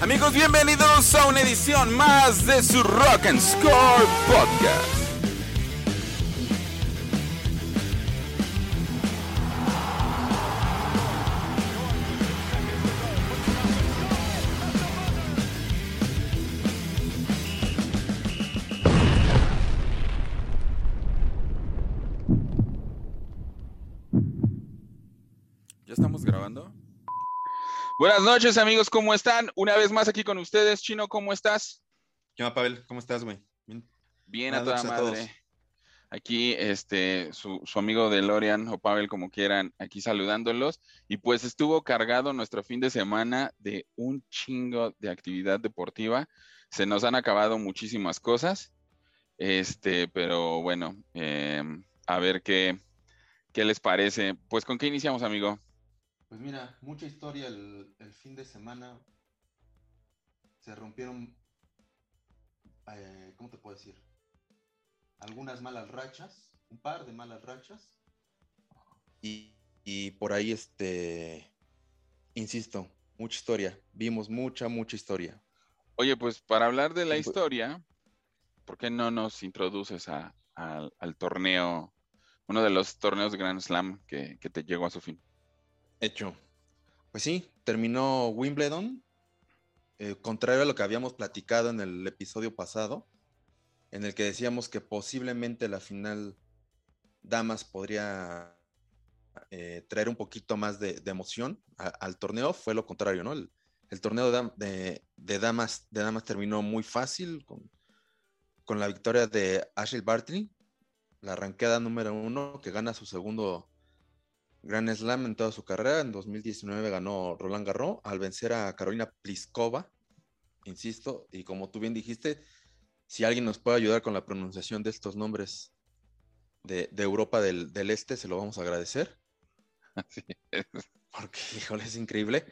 Amigos, bienvenidos a una edición más de su Rock and Score Podcast. Buenas noches, amigos, ¿cómo están? Una vez más aquí con ustedes. Chino, ¿cómo estás? ¿Qué onda, Pavel? ¿Cómo estás, güey? Bien. Bien, a toda a madre. Aquí, este, su, su amigo de Lorian o Pavel, como quieran, aquí saludándolos. Y pues estuvo cargado nuestro fin de semana de un chingo de actividad deportiva. Se nos han acabado muchísimas cosas. Este, pero bueno, em, a ver qué, qué les parece. Pues, ¿con qué iniciamos, amigo? Pues mira, mucha historia el, el fin de semana. Se rompieron, eh, ¿cómo te puedo decir? Algunas malas rachas, un par de malas rachas. Y, y por ahí, este, insisto, mucha historia. Vimos mucha, mucha historia. Oye, pues para hablar de la Sí, pues. historia, ¿por qué no nos introduces a- al- al torneo, uno de los torneos de Grand Slam que, que te llegó a su fin? Hecho. Pues sí, terminó Wimbledon. eh, contrario a lo que habíamos platicado en el episodio pasado, en el que decíamos que posiblemente la final Damas podría eh, traer un poquito más de, emoción al torneo, fue lo contrario, ¿no? El, torneo de, dam- de- de damas, de damas terminó muy fácil con, con la victoria de Ashley Barty, la arranqueada número uno, que gana su segundo Grand Slam en toda su carrera. En 2019 ganó Roland Garros al vencer a Carolina Pliskova, insisto, y como tú bien dijiste, si alguien nos puede ayudar con la pronunciación de estos nombres de, de Europa del, del Este, se lo vamos a agradecer, Así es. porque, híjole, es increíble.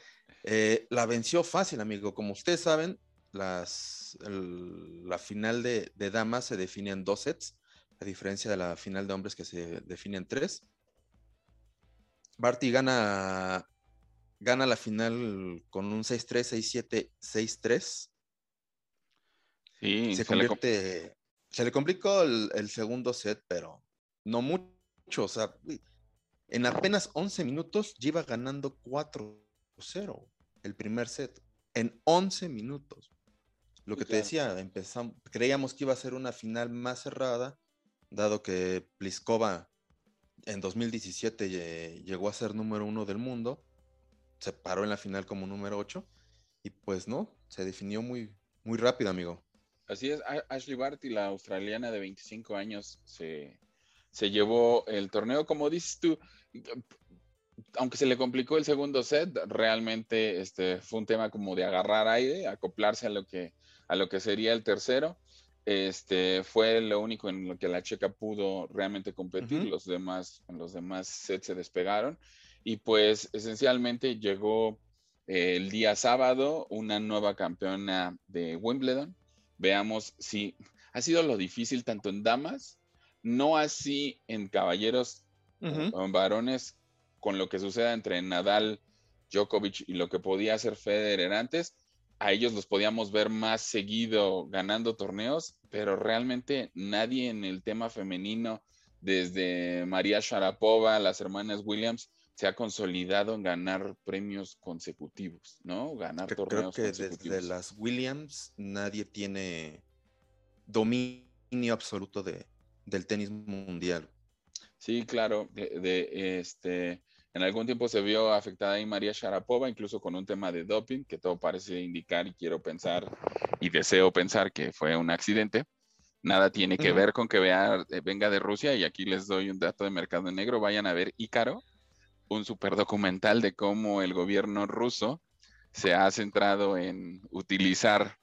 Eh, la venció fácil, amigo. Como ustedes saben, las, el- la final de, de damas se define en dos sets, a diferencia de la final de hombres que se define en tres. Barty gana, gana la final con un 6-3, 6-7, 6-3. Sí, se, se le convierte, se le complicó el, el segundo set, pero no mucho. O sea, en apenas 11 minutos ya iba ganando 4-0 el primer set. En 11 minutos. Lo que te decía, empezamos, creíamos que iba a ser una final más cerrada, dado que Pliskova en 2017 lle- llegó a ser número uno del mundo, se paró en la final como número 8, y pues no, se definió muy, muy rápido, amigo. Así es, Ashley Barty, la australiana de 25 años, se, se llevó el torneo. Como dices tú, aunque se le complicó el segundo set, realmente este, fue un tema como de agarrar aire, acoplarse a lo que, a lo que sería el tercero. Este, fue lo único en lo que la checa pudo realmente competir, los demás, los demás sets se despegaron. Y pues esencialmente llegó eh, el día sábado una nueva campeona de Wimbledon. Veamos si ha sido lo difícil tanto en damas, no así en caballeros o en varones, con lo que suceda entre Nadal, Djokovic y lo que podía hacer Federer antes, a ellos los podíamos ver más seguido ganando torneos, pero realmente nadie en el tema femenino, desde María Sharapova, las hermanas Williams, se ha consolidado en ganar premios consecutivos, ¿no? Ganar Cre- Creo torneos que desde consecutivos. las Williams nadie tiene dominio absoluto de, del tenis mundial. Sí, claro, de, de, este, en algún tiempo se vio afectada ahí María Sharapova, incluso con un tema de doping, que todo parece indicar y quiero pensar y deseo pensar que fue un accidente. Nada tiene que ver con que vea- eh, venga de Rusia y aquí les doy un dato de mercado negro. Vayan a ver Ícaro, un super documental de cómo el gobierno ruso se ha centrado en utilizar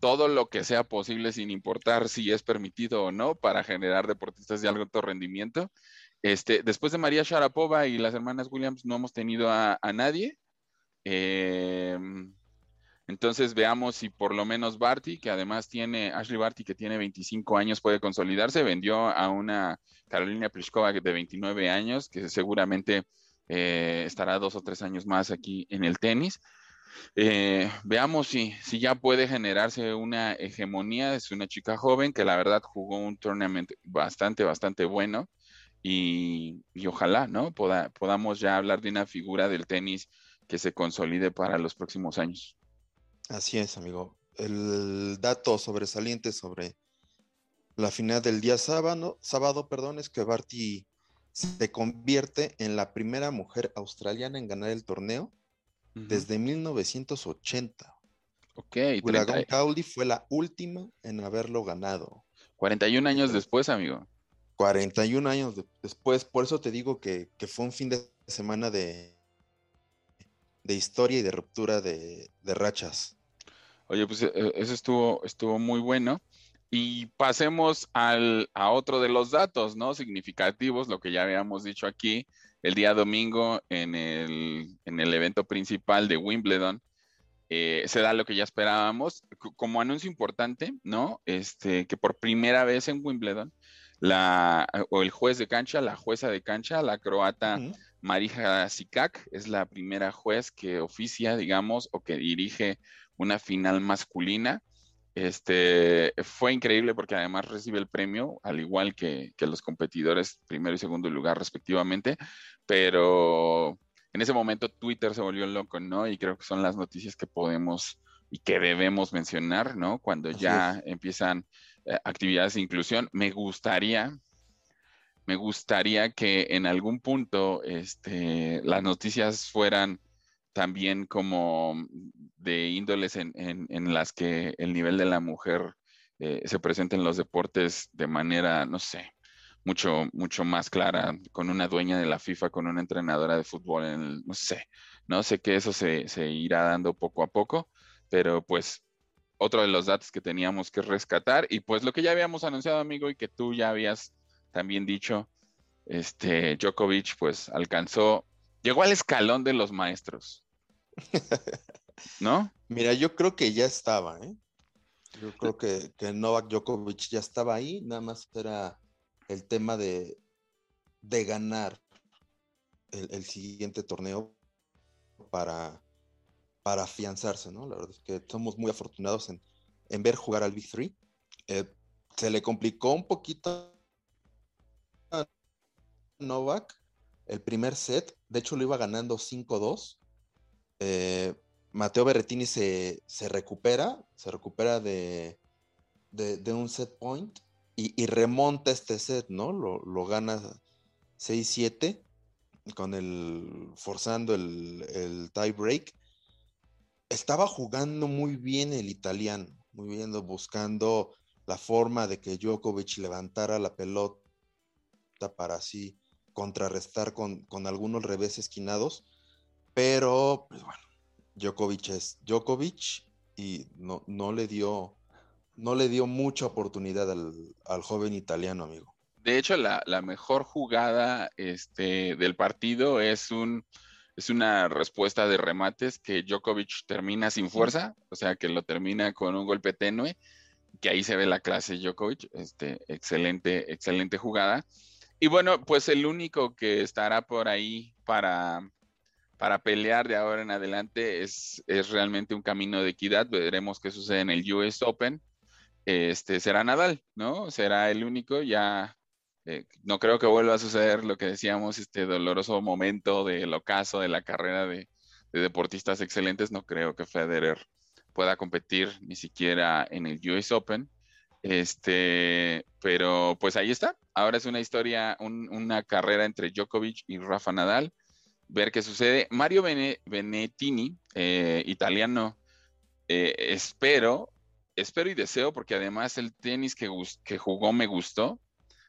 todo lo que sea posible sin importar si es permitido o no para generar deportistas de alto rendimiento. Este, después de María Sharapova y las hermanas Williams no hemos tenido a, nadie. Eh, entonces veamos si por lo menos Barty, que además tiene, Ashley Barty, que tiene 25 años, puede consolidarse. Vendió a una Carolina Pliskova de 29 años, que seguramente eh, estará dos o tres años más aquí en el tenis. Eh, veamos si, si ya puede generarse una hegemonía. Es una chica joven que la verdad jugó un tournament bastante, bastante bueno. Y, ojalá, ¿no? podamos ya hablar de una figura del tenis que se consolide para los próximos años. Así es, amigo. El dato sobresaliente sobre la final del día sábado, sábado perdón, es que Barty se convierte en la primera mujer australiana en ganar el torneo desde 1980. Ok. Ulagon Cowley fue la última en haberlo ganado. 41 años después, amigo. 41 años después, por eso te digo que, fue un fin de semana de, de historia y de ruptura de, de rachas. Oye, pues e, e, eso estuvo, estuvo muy bueno. Y pasemos al, a otro de los datos, ¿no? Significativos, lo que ya habíamos dicho aquí, el día domingo en el, en el evento principal de Wimbledon, eh, se da lo que ya esperábamos. Como anuncio importante, ¿no? Este, que por primera vez en Wimbledon, la, o el juez de cancha, la jueza de cancha, la croata Marija Sikak, es la primera juez que oficia, digamos, o que dirige una final masculina. Este, fue increíble porque además recibe el premio, al igual que, los competidores primero y segundo lugar respectivamente, pero en ese momento Twitter se volvió loco, ¿no? Y creo que son las noticias que podemos y que debemos mencionar, ¿no? Cuando ya empiezan eh, actividades de inclusión. Me gustaría, me gustaría que en algún punto este, las noticias fueran también como de índoles en, las que el nivel de la mujer eh, se presenta en los deportes de manera, no sé, mucho, mucho más clara, con una dueña de la FIFA, con una entrenadora de fútbol, en no sé, no sé que eso se, se irá dando poco a poco, pero pues otro de los datos que teníamos que rescatar y pues lo que ya habíamos anunciado, amigo, y que tú ya habías también dicho, este Djokovic pues alcanzó, llegó al escalón de los maestros. ¿No? Mira, yo creo que ya estaba, ¿eh? Yo creo que, que Novak Djokovic ya estaba ahí, nada más era el tema de, de ganar el, siguiente torneo para, para afianzarse, ¿no? La verdad es que somos muy afortunados en, ver jugar al Big Three. Eh, se le complicó un poquito a Novak el primer set, de hecho lo iba ganando 5-2. Eh, Mateo Berretini se, recupera, se recupera de, de, un set point y, remonta este set, ¿no? Lo, lo gana 6-7 con el forzando el, el tie break. Estaba jugando muy bien el italiano, muy bien buscando la forma de que Djokovic levantara la pelota para así contrarrestar con, con algunos revés esquinados. Pero, pues bueno, Djokovic es Djokovic y no, le, dio, no le dio mucha oportunidad al, joven italiano, amigo. De hecho, la, mejor jugada este, del partido es, un, es una respuesta de remates que Djokovic termina sin fuerza, o sea, que lo termina con un golpe tenue, que ahí se ve la clase Djokovic, este, excelente, excelente jugada. Y bueno, pues el único que estará por ahí para, para pelear de ahora en adelante es, es realmente un camino de equidad. Veremos qué sucede en el US Open. Este será Nadal, ¿no? Será el único. Ya eh, no creo que vuelva a suceder lo que decíamos, este doloroso momento del ocaso de la carrera de, deportistas excelentes. No creo que Federer pueda competir ni siquiera en el US Open. Este, pero pues ahí está. Ahora es una historia, una carrera entre Djokovic y Rafa Nadal ver qué sucede. Mario Benettini, eh, italiano, eh, espero, espero y deseo, porque además el tenis que, que jugó me gustó,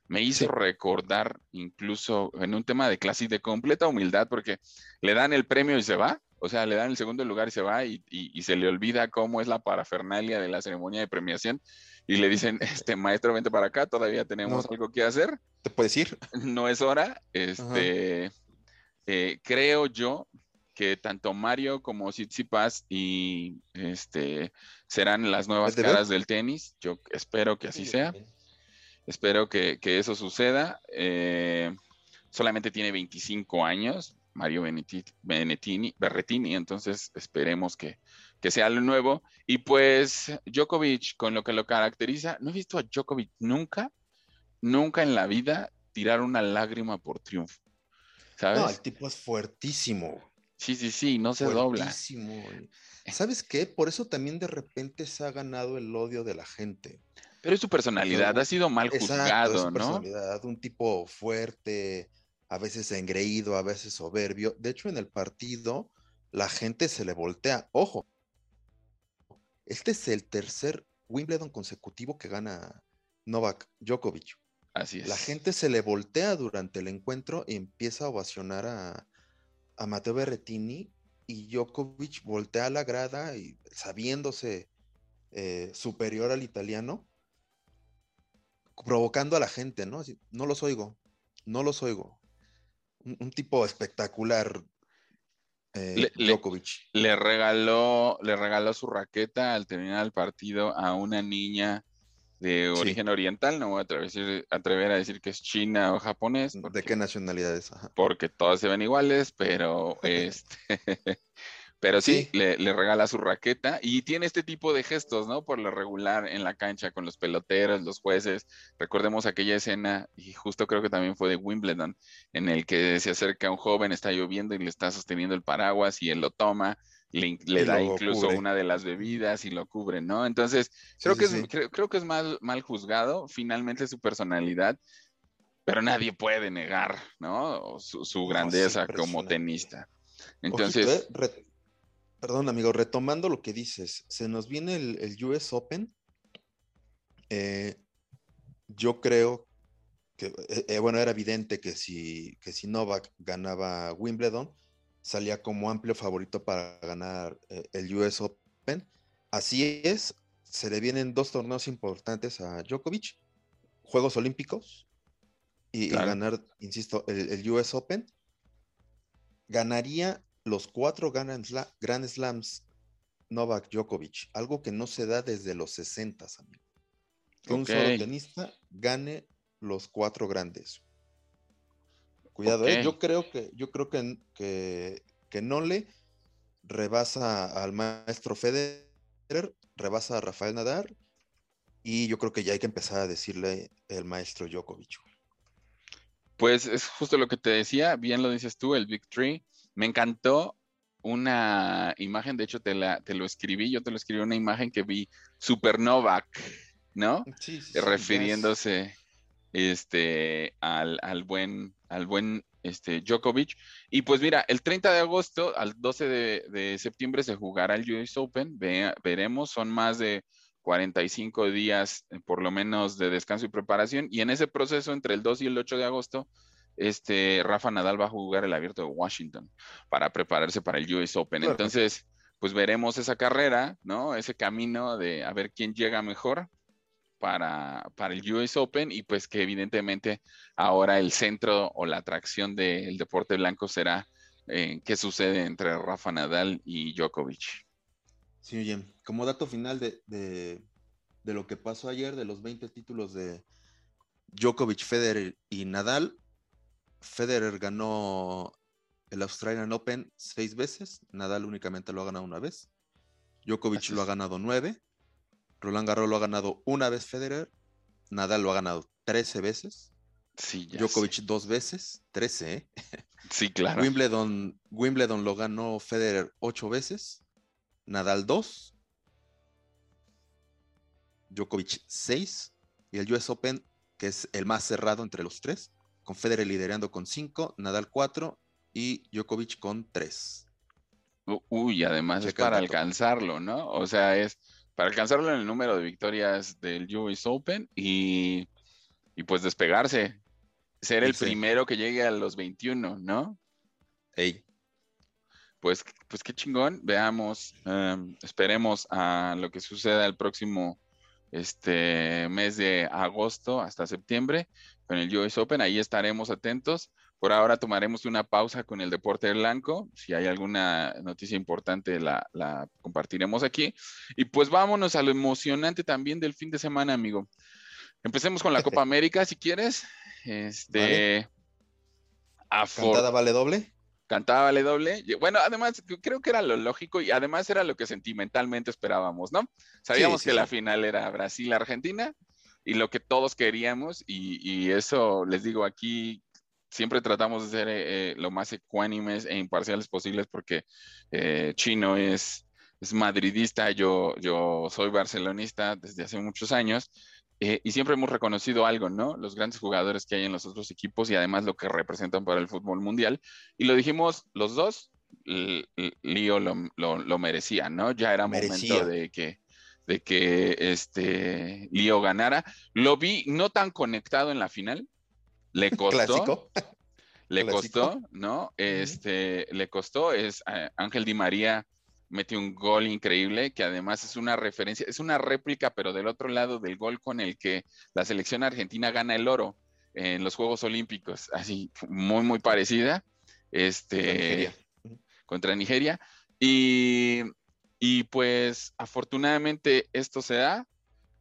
me hizo recordar incluso en un tema de clase de completa humildad, porque le dan el premio y se va, o sea, le dan el segundo lugar y se va y, se le olvida cómo es la parafernalia de la ceremonia de premiación y le dicen, este maestro, vente para acá, todavía tenemos algo que hacer. ¿Te puedes ir? No es hora, este... Eh, creo yo que tanto Mario como Tsitsipas y este serán las nuevas caras del tenis. Yo espero que así sea. Espero que, eso suceda. Eh, solamente tiene 25 años. Mario Benettini, Berretini, entonces esperemos que, que sea lo nuevo. Y pues Djokovic, con lo que lo caracteriza, no he visto a Djokovic nunca, nunca en la vida tirar una lágrima por triunfo. ¿Sabes? No, el tipo es fuertísimo. Sí, sí, sí, no se dobla. ¿Sabes qué? Por eso también de repente se ha ganado el odio de la gente. Pero es su personalidad, ha sido mal juzgado, es su personalidad, un tipo fuerte, a veces engreído, a veces soberbio. De hecho, en el partido, la gente se le voltea. Ojo, este es el tercer Wimbledon consecutivo que gana Novak Djokovic. Así es. La gente se le voltea durante el encuentro y empieza a ovacionar a, a Matteo Berrettini y Djokovic voltea a la grada y sabiéndose eh, superior al italiano, provocando a la gente, ¿no? no los oigo, no los oigo. Un, tipo espectacular, eh, Djokovic. Le, regaló, le regaló su raqueta al terminar el partido a una niña de origen oriental, no voy a atrever, a decir que es china o japonés. ¿De qué nacionalidades? Porque todas se ven iguales, pero este, pero sí, Le, regala su raqueta y tiene este tipo de gestos, ¿no? Por lo regular en la cancha con los peloteros, los jueces. Recordemos aquella escena, y justo creo que también fue de Wimbledon, en el que se acerca un joven, está lloviendo y le está sosteniendo el paraguas y él lo toma le, da incluso una de las bebidas y lo cubre, ¿no? Entonces, creo, que, es, creo, que es mal, mal juzgado, finalmente su personalidad, pero nadie puede negar, ¿no? Su, grandeza como tenista. Entonces... Eh, perdón, amigo, retomando lo que dices, se nos viene el, US Open. Eh, yo creo que, eh, bueno, era evidente que si, que si Novak ganaba Wimbledon, salía como amplio favorito para ganar eh, el US Open. Así es, se le vienen dos torneos importantes a Djokovic, Juegos Olímpicos y, ganar, insisto, el, US Open. Ganaría los cuatro Grand, Slams Novak Djokovic, algo que no se da desde los 60, amigo. Que un solo tenista gane los cuatro grandes. Cuidado, ¿eh? yo creo que, yo creo que, que, que Nole rebasa al maestro Federer, rebasa a Rafael Nadal, y yo creo que ya hay que empezar a decirle el maestro Djokovic. Pues es justo lo que te decía, bien lo dices tú, el Big Tree. Me encantó una imagen, de hecho te, la, te lo escribí, yo te lo escribí, una imagen que vi Supernovac, ¿no? Sí, sí, Refiriéndose este, al, al, buen, al buen este, Djokovic. Y pues mira, el 30 de agosto al 12 de, septiembre se jugará el US Open. veremos, son más de 45 días eh, por lo menos de descanso y preparación. Y en ese proceso, entre el 2 y el 8 de agosto, este, Rafa Nadal va a jugar el abierto de Washington para prepararse para el US Open. Entonces, pues veremos esa carrera, ¿no? Ese camino de a ver quién llega mejor para, para, el US Open y pues que evidentemente ahora el centro o la atracción del deporte blanco será eh, qué sucede entre Rafa Nadal y Djokovic. Sí, bien. Como dato final de, de, de, lo que pasó ayer, de los 20 títulos de Djokovic, Federer y Nadal, Federer ganó el Australian Open seis veces, Nadal únicamente lo ha ganado una vez, Djokovic lo ha ganado nueve, Roland Garros lo ha ganado una vez Federer, Nadal lo ha ganado 13 veces. Sí, Djokovic dos veces, 13, ¿eh? Sí, claro. Wimbledon, Wimbledon lo ganó Federer ocho veces, Nadal dos, Djokovic seis, y el US Open, que es el más cerrado entre los tres, con Federer liderando con cinco, Nadal cuatro y Djokovic con tres. Uy, además es para alcanzarlo, ¿no? O sea, es para alcanzarlo en el número de victorias del US Open y, pues despegarse, ser el primero que llegue a los 21, ¿no? Hey. Pues, pues qué chingón, veamos, em, esperemos a lo que suceda el próximo este mes de agosto hasta septiembre con el US Open, ahí estaremos atentos. Por ahora tomaremos una pausa con el deporte blanco. Si hay alguna noticia importante, la, compartiremos aquí. Y pues vámonos a lo emocionante también del fin de semana, amigo. Empecemos con la Copa América, si quieres. Este. ¿Cantada vale doble? cantaba vale doble. Bueno, además creo que era lo lógico y además era lo que sentimentalmente esperábamos, ¿no? Sabíamos que la final era Brasil-Argentina y lo que todos queríamos y, eso les digo aquí. Siempre tratamos de ser eh, eh, lo más ecuánimes e imparciales posibles porque eh, Chino es, es madridista, yo, yo soy barcelonista desde hace muchos años eh, y siempre hemos reconocido algo, ¿no? Los grandes jugadores que hay en los otros equipos y además lo que representan para el fútbol mundial. Y lo dijimos los dos, Lío lo, merecía, ¿no? Ya era momento de que, de que este Lío ganara. Lo vi no tan conectado en la final. Le costó. Le costó, ¿no? Este, le costó, es eh, Ángel Di María mete un gol increíble, que además es una referencia, es una réplica, pero del otro lado del gol con el que la selección argentina gana el oro en los Juegos Olímpicos, así muy, muy parecida, este, contra Nigeria. Y, pues afortunadamente esto se da,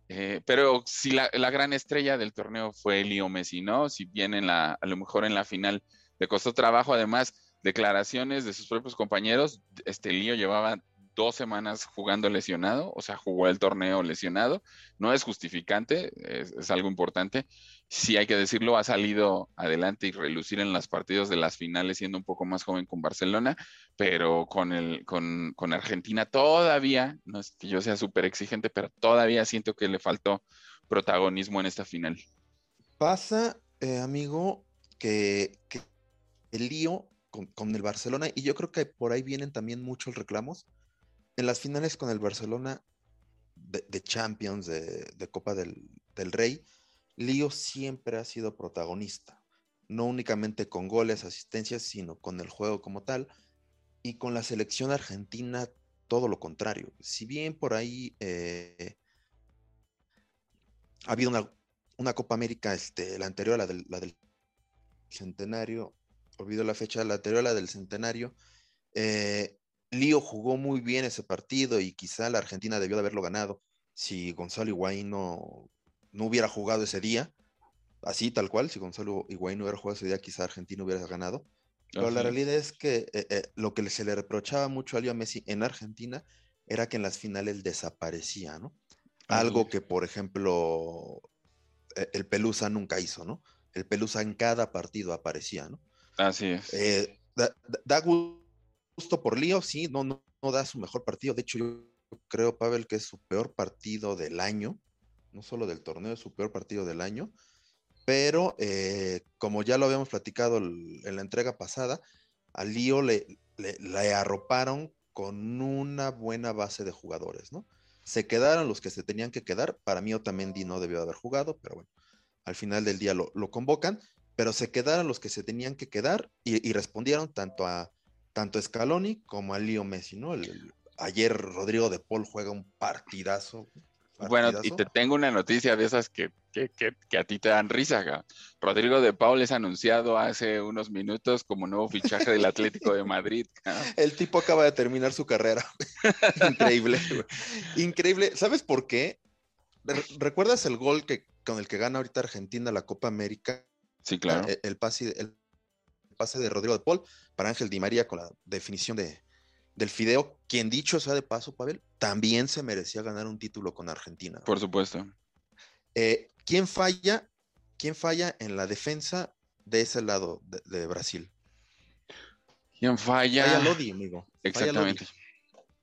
eh, pero si la, gran estrella del torneo fue Leo Messi, ¿no? Si bien en la, a lo mejor en la final le costó trabajo, además declaraciones de sus propios compañeros, este Lío llevaba dos semanas jugando lesionado, o sea, jugó el torneo lesionado. No es justificante, es, algo importante. Sí hay que decirlo, ha salido adelante y relucir en los partidos de las finales siendo un poco más joven con Barcelona, pero con, el, con, Argentina todavía, no es que yo sea súper exigente, pero todavía siento que le faltó protagonismo en esta final. Pasa, eh, amigo, que, que el lío con, el Barcelona, y yo creo que por ahí vienen también muchos reclamos. En las finales con el Barcelona de, Champions, de, Copa del, Rey, Lío siempre ha sido protagonista, no únicamente con goles, asistencias, sino con el juego como tal, y con la selección argentina todo lo contrario. Si bien por ahí eh, ha habido una, Copa América, este, la anterior, la del, la del centenario, olvido la fecha, la anterior, la del centenario. Eh, Lío jugó muy bien ese partido y quizá la Argentina debió de haberlo ganado si Gonzalo Higuaín no, no hubiera jugado ese día. Así, tal cual, si Gonzalo Higuaín no hubiera jugado ese día, quizá Argentina hubiera ganado. Pero la realidad es que eh, eh, lo que se le reprochaba mucho a Leo Messi en Argentina era que en las finales desaparecía, ¿no? Algo que, por ejemplo, el Pelusa nunca hizo, ¿no? El Pelusa en cada partido aparecía, ¿no? Así es. Eh, da, gusto por Lío, sí, no, no, da su mejor partido. De hecho, yo creo, Pavel, que es su peor partido del año, no solo del torneo, es su peor partido del año. Pero eh, como ya lo habíamos platicado en la entrega pasada, a Lío le, arroparon con una buena base de jugadores, ¿no? Se quedaron los que se tenían que quedar. Para mí, Otamendi no debió haber jugado, pero bueno, al final del día lo, lo convocan pero se quedaron los que se tenían que quedar y, respondieron tanto a tanto Scaloni como a Leo Messi, ¿no? ayer Rodrigo de Paul juega un partidazo. Bueno, y te tengo una noticia de esas que, a ti te dan risa. Rodrigo de Paul es anunciado hace unos minutos como nuevo fichaje del Atlético de Madrid. El tipo acaba de terminar su carrera. Increíble. Increíble. ¿Sabes por qué? ¿Recuerdas el gol que, con el que gana ahorita Argentina la Copa América? Sí, claro. E, el, pase, el pase de Rodrigo de Paul para Ángel Di María con la definición de, del Fideo, quien dicho sea de paso, Pavel, también se merecía ganar un título con Argentina. Por supuesto. Eh, ¿Quién falla? ¿Quién falla en la defensa de ese lado de, Brasil? ¿Quién falla? Falla Lodi, amigo. Exactamente.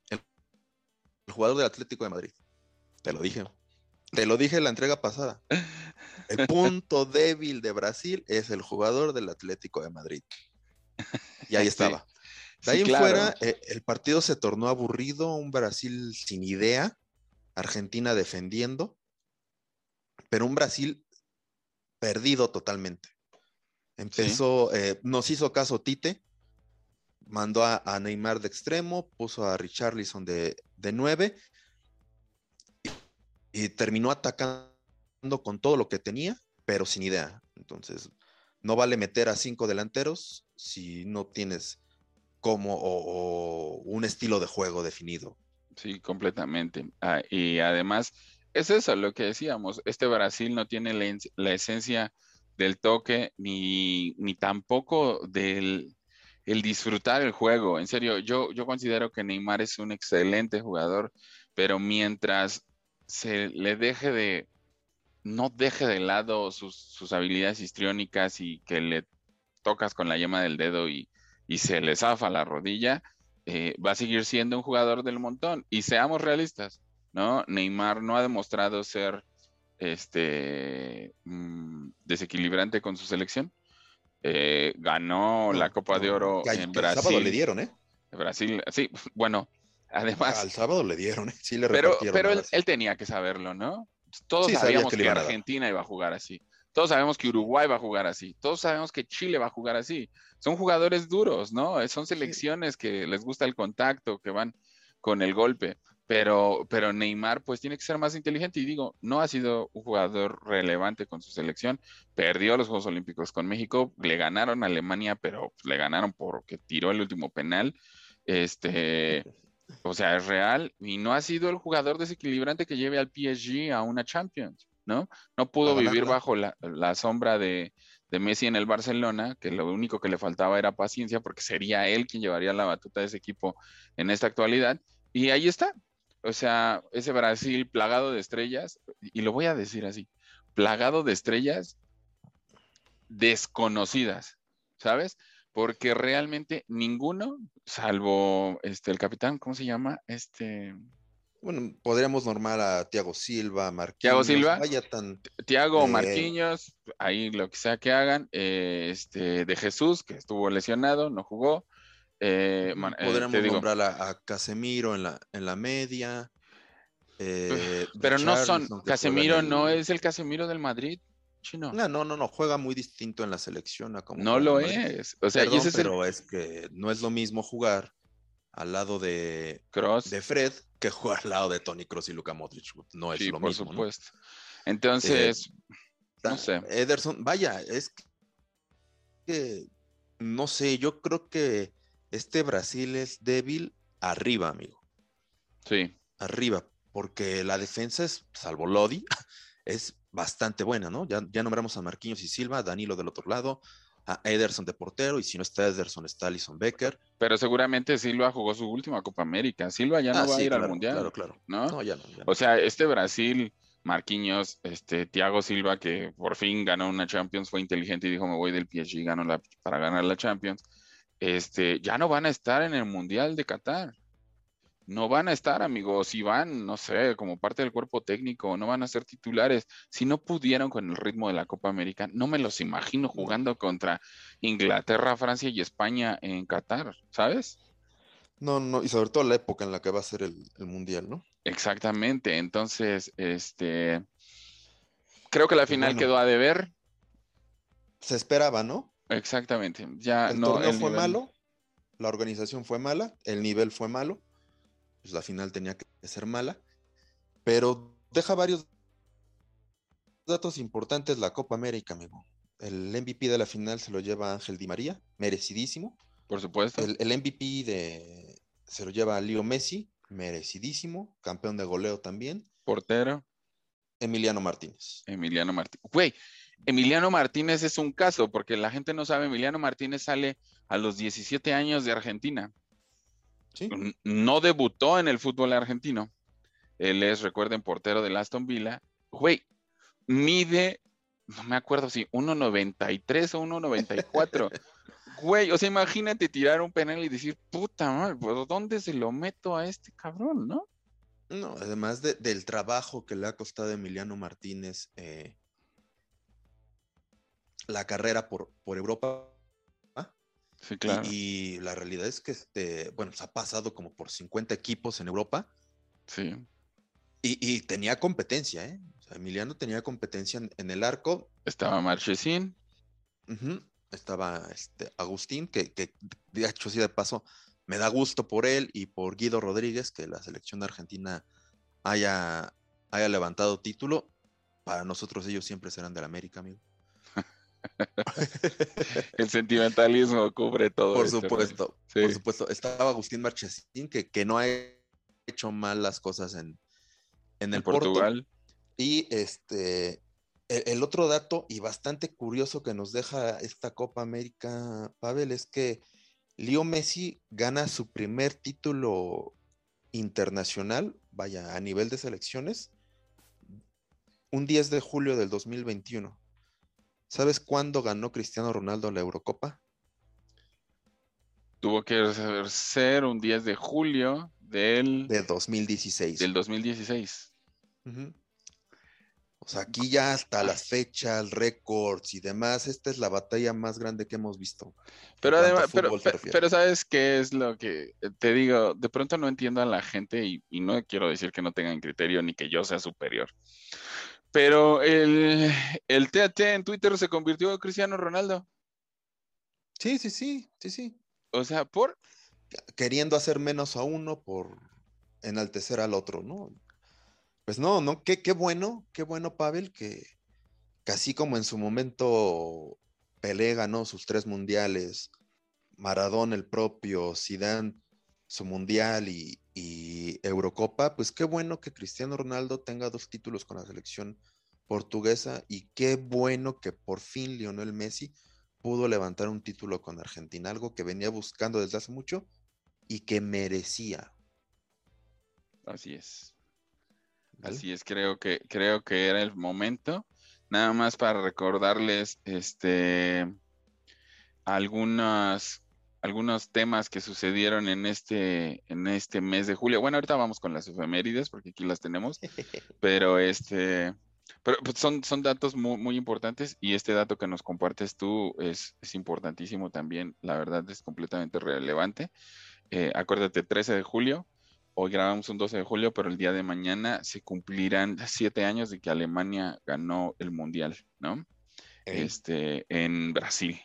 El, el, jugador del Atlético de Madrid. Te lo dije. Te lo dije en la entrega pasada. El punto débil de Brasil es el jugador del Atlético de Madrid. Y ahí estaba. De ahí en fuera, eh, el partido se tornó aburrido, un Brasil sin idea, Argentina defendiendo, pero un Brasil perdido totalmente. Empezó, eh, nos hizo caso Tite, mandó a, Neymar de extremo, puso a Richarlison de, de nueve y terminó atacando con todo lo que tenía, pero sin idea. Entonces, no vale meter a cinco delanteros si no tienes como o, un estilo de juego definido. Sí, completamente. Ah, y además, es eso lo que decíamos, este Brasil no tiene la, esencia del toque ni, ni tampoco del el disfrutar el juego. En serio, yo, yo considero que Neymar es un excelente jugador, pero mientras se le deje de, no deje de lado sus, habilidades histriónicas y que le tocas con la yema del dedo y, se le zafa la rodilla, eh, va a seguir siendo un jugador del montón. Y seamos realistas, ¿no? Neymar no ha demostrado ser este mm, desequilibrante con su selección. Eh, ganó la Copa de Oro en Brasil. El sábado le dieron, ¿eh? Brasil, sí, bueno, además. Al sábado le dieron, ¿eh? Sí le Pero, pero él, tenía que saberlo, ¿no? Todos sabíamos que, Argentina iba a jugar así. Todos sabemos que Uruguay va a jugar así. Todos sabemos que Chile va a jugar así. Son jugadores duros, ¿no? Son selecciones que les gusta el contacto, que van con el golpe. Pero, pero Neymar pues tiene que ser más inteligente y digo, no ha sido un jugador relevante con su selección, perdió los Juegos Olímpicos con México, le ganaron a Alemania, pero le ganaron porque tiró el último penal, este, o sea, es real y no ha sido el jugador desequilibrante que lleve al PSG a una Champions, ¿no? No pudo vivir bajo la, sombra de, de Messi en el Barcelona, que lo único que le faltaba era paciencia porque sería él quien llevaría la batuta de ese equipo en esta actualidad. Y ahí está, o sea, ese Brasil plagado de estrellas, y lo voy a decir así, plagado de estrellas desconocidas, ¿sabes? Porque realmente ninguno, salvo este el capitán, ¿cómo se llama? Este bueno, podríamos normar a Tiago Silva, Marquinhos. Tiago Silva. Vaya tan, Tiago, Marquinhos, ahí lo que sea que hagan. Eh, este, de Jesús, que estuvo lesionado, no jugó. Eh, eh, Podríamos nombrar a, Casemiro en la, en la media. Eh, pero no son. Casemiro no es el Casemiro del Madrid. Chino. No, no, no, no, juega muy distinto en la selección. no lo es. O sea, pero es que no es lo mismo jugar al lado de, Cross. de Fred que jugar al lado de Tony Cross y Luka Modric. No es lo por mismo. Por supuesto. Entonces, no sé. Ederson, vaya, es que no sé, yo creo que este Brasil es débil arriba, amigo. Sí. Arriba, porque la defensa es, salvo Lodi, es bastante buena, ¿no? Ya, ya nombramos a Marquinhos y Silva, Danilo del otro lado, a Ederson de portero, y si no está Ederson, está Alison Becker. Pero seguramente Silva jugó su última Copa América. Silva ya no ah, va a ir al Mundial. Claro, claro. ¿no? ya no, O sea, este Brasil, Marquinhos, este Thiago Silva, que por fin ganó una Champions, fue inteligente y dijo, me voy del PSG, gano la, para ganar la Champions este, ya no van a estar en el Mundial de Qatar. No van a estar, amigos. Si van, no sé, como parte del cuerpo técnico, no van a ser titulares. Si no pudieron con el ritmo de la Copa América, no me los imagino jugando contra Inglaterra, Francia y España en Qatar, ¿sabes? No, no, y sobre todo la época en la que va a ser el, el Mundial, ¿no? Exactamente. Entonces, este. Creo que la final quedó a deber. Se esperaba, ¿no? Exactamente. Ya el torneo fue malo, la organización fue mala, el nivel fue malo, pues la final tenía que ser mala, pero deja varios datos importantes la Copa América, amigo. El MVP de la final se lo lleva Ángel Di María, merecidísimo. Por supuesto. El, el MVP de se lo lleva Leo Messi, merecidísimo, campeón de goleo también. Portero. Emiliano Martínez. Emiliano Martínez. Güey, Emiliano Martínez es un caso, porque la gente no sabe, Emiliano Martínez sale a los 17 años de Argentina. No debutó en el fútbol argentino. Él es, recuerden, portero del Aston Villa. Güey, mide, no me acuerdo si 1.93 o 1.94. Güey, o sea, imagínate tirar un penal y decir, puta madre, pues ¿dónde se lo meto a este cabrón, no? No, además del trabajo que le ha costado Emiliano Martínez eh, la carrera por, por Europa. Sí, claro. Y, la realidad es que, este, bueno, se ha pasado como por 50 equipos en Europa. Sí. Y, tenía competencia, ¿eh? Emiliano tenía competencia en, el arco. Estaba Marchesín. Estaba este, Agustín, que, que de hecho, sí, de paso, me da gusto por él y por Guido Rodríguez que la selección de Argentina haya, haya levantado título. Para nosotros ellos siempre serán del América, amigo. el sentimentalismo cubre todo. Por supuesto, por supuesto. Estaba Agustín Marchesín, que, que no ha hecho mal las cosas en, en el Portugal. Y este, el, el, otro dato y bastante curioso que nos deja esta Copa América, Pavel, es que Leo Messi gana su primer título internacional, vaya, a nivel de selecciones, un 10 de julio del 2021. ¿Sabes cuándo ganó Cristiano Ronaldo la Eurocopa? Tuvo que ser un 10 de julio del... De 2016. Del 2016. O sea, aquí ya hasta las fechas, récords y demás, esta es la batalla más grande que hemos visto. Pero además, pero, sabes qué es lo que te digo, de pronto no entiendo a la gente y, no quiero decir que no tengan criterio ni que yo sea superior. Pero el, el TAT en Twitter se convirtió en Cristiano Ronaldo. Sí, sí, sí, sí, sí. O sea, por... Queriendo hacer menos a uno por enaltecer al otro, ¿no? Pues no, no, qué, qué bueno, qué bueno, Pavel, que, casi como en su momento Pelé ganó sus tres mundiales, Maradón el propio, Zidane su mundial y, Eurocopa, pues qué bueno que Cristiano Ronaldo tenga dos títulos con la selección portuguesa y qué bueno que por fin Lionel Messi pudo levantar un título con Argentina, algo que venía buscando desde hace mucho y que merecía. Así es. Así es, creo que, creo que era el momento. Nada más para recordarles este algunas algunos temas que sucedieron en este, en este mes de julio. Bueno, ahorita vamos con las efemérides porque aquí las tenemos, pero este, pero pues, son, son datos muy, muy, importantes y este dato que nos compartes tú es, es importantísimo también. La verdad es completamente relevante. Eh, acuérdate, 13 de julio, Hoy grabamos un 12 de julio, pero el día de mañana se cumplirán siete años de que Alemania ganó el Mundial, ¿no? Este, en Brasil,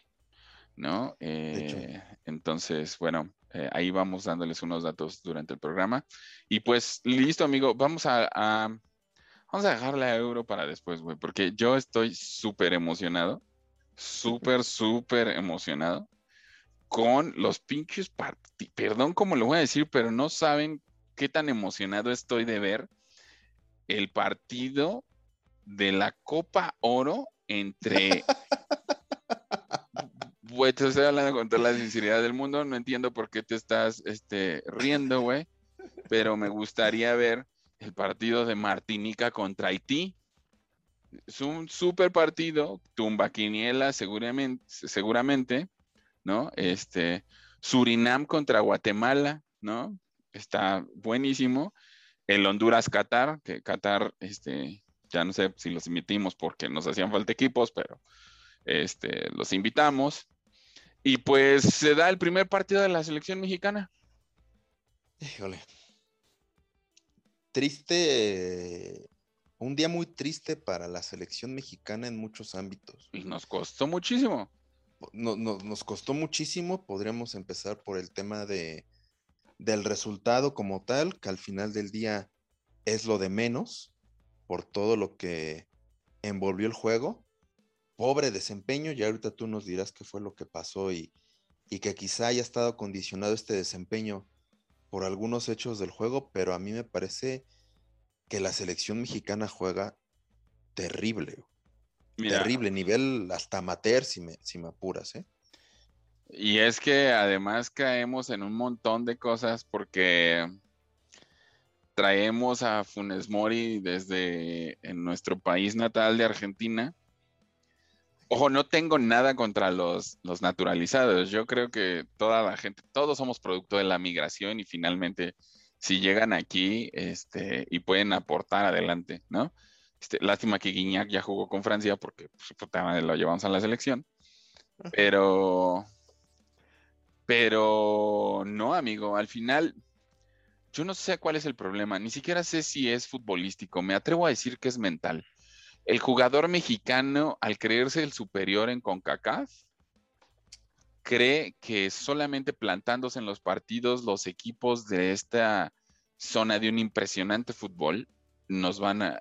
¿no? Eh, entonces, bueno, eh, ahí vamos dándoles unos datos durante el programa. Y pues, listo, amigo, vamos a, vamos a dejar la euro para después, güey, porque yo estoy súper emocionado, súper, súper emocionado con los pinches partidos. Perdón cómo lo voy a decir, pero no saben qué tan emocionado estoy de ver el partido de la Copa Oro entre... Güey, te estoy hablando con toda la sinceridad del mundo, no entiendo por qué te estás este, riendo, güey, pero me gustaría ver el partido de Martinica contra Haití. Es un super partido, tumba quiniela seguramente, seguramente, ¿no? Este, Surinam contra Guatemala, ¿no? está buenísimo. El Honduras-Qatar, que Qatar, este, ya no sé si los emitimos porque nos hacían falta equipos, pero este, los invitamos. Y pues se da el primer partido de la selección mexicana. Híjole. Triste, un día muy triste para la selección mexicana en muchos ámbitos. Y nos costó muchísimo. nos costó muchísimo. Podríamos empezar por el tema de, del resultado como tal, que al final del día es lo de menos por todo lo que envolvió el juego. Pobre desempeño, y ahorita tú nos dirás qué fue lo que pasó y, y que quizá haya estado condicionado este desempeño por algunos hechos del juego, pero a mí me parece que la selección mexicana juega terrible. terrible, nivel hasta amateur si me, si me apuras, ¿eh? Y es que además caemos en un montón de cosas porque traemos a Funes Mori desde en nuestro país natal de Argentina. Ojo, no tengo nada contra los, los naturalizados. Yo creo que toda la gente, todos somos producto de la migración y finalmente si llegan aquí este, y pueden aportar adelante, ¿no? Este, lástima que Guiñac ya jugó con Francia porque pues, lo llevamos a la selección. Pero pero no, amigo, al final yo no sé cuál es el problema, ni siquiera sé si es futbolístico, me atrevo a decir que es mental. El jugador mexicano, al creerse el superior en CONCACAF, cree que solamente plantándose en los partidos los equipos de esta zona de un impresionante fútbol nos van a,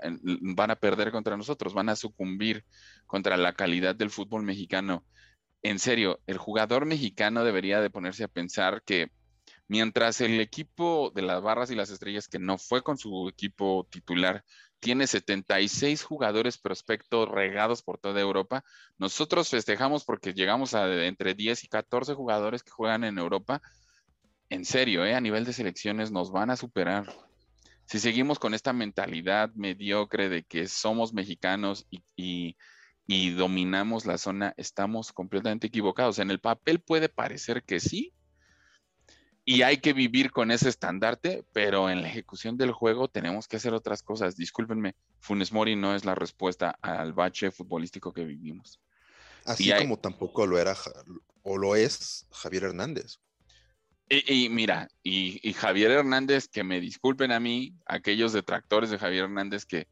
van a perder contra nosotros, van a sucumbir contra la calidad del fútbol mexicano. En serio, el jugador mexicano debería de ponerse a pensar que Mientras el equipo de las barras y las estrellas, que no fue con su equipo titular, tiene 76 jugadores prospectos regados por toda Europa, nosotros festejamos porque llegamos a entre 10 y 14 jugadores que juegan en Europa. En serio, ¿eh? a nivel de selecciones nos van a superar. Si seguimos con esta mentalidad mediocre de que somos mexicanos y, y dominamos la zona, estamos completamente equivocados. En el papel puede parecer que sí, y hay que vivir con ese estandarte, pero en la ejecución del juego tenemos que hacer otras cosas. Discúlpenme, Funes Mori no es la respuesta al bache futbolístico que vivimos. Así como tampoco lo era o lo es Javier Hernández. Y, mira, y, Javier Hernández, que me disculpen a mí, aquellos detractores de Javier Hernández que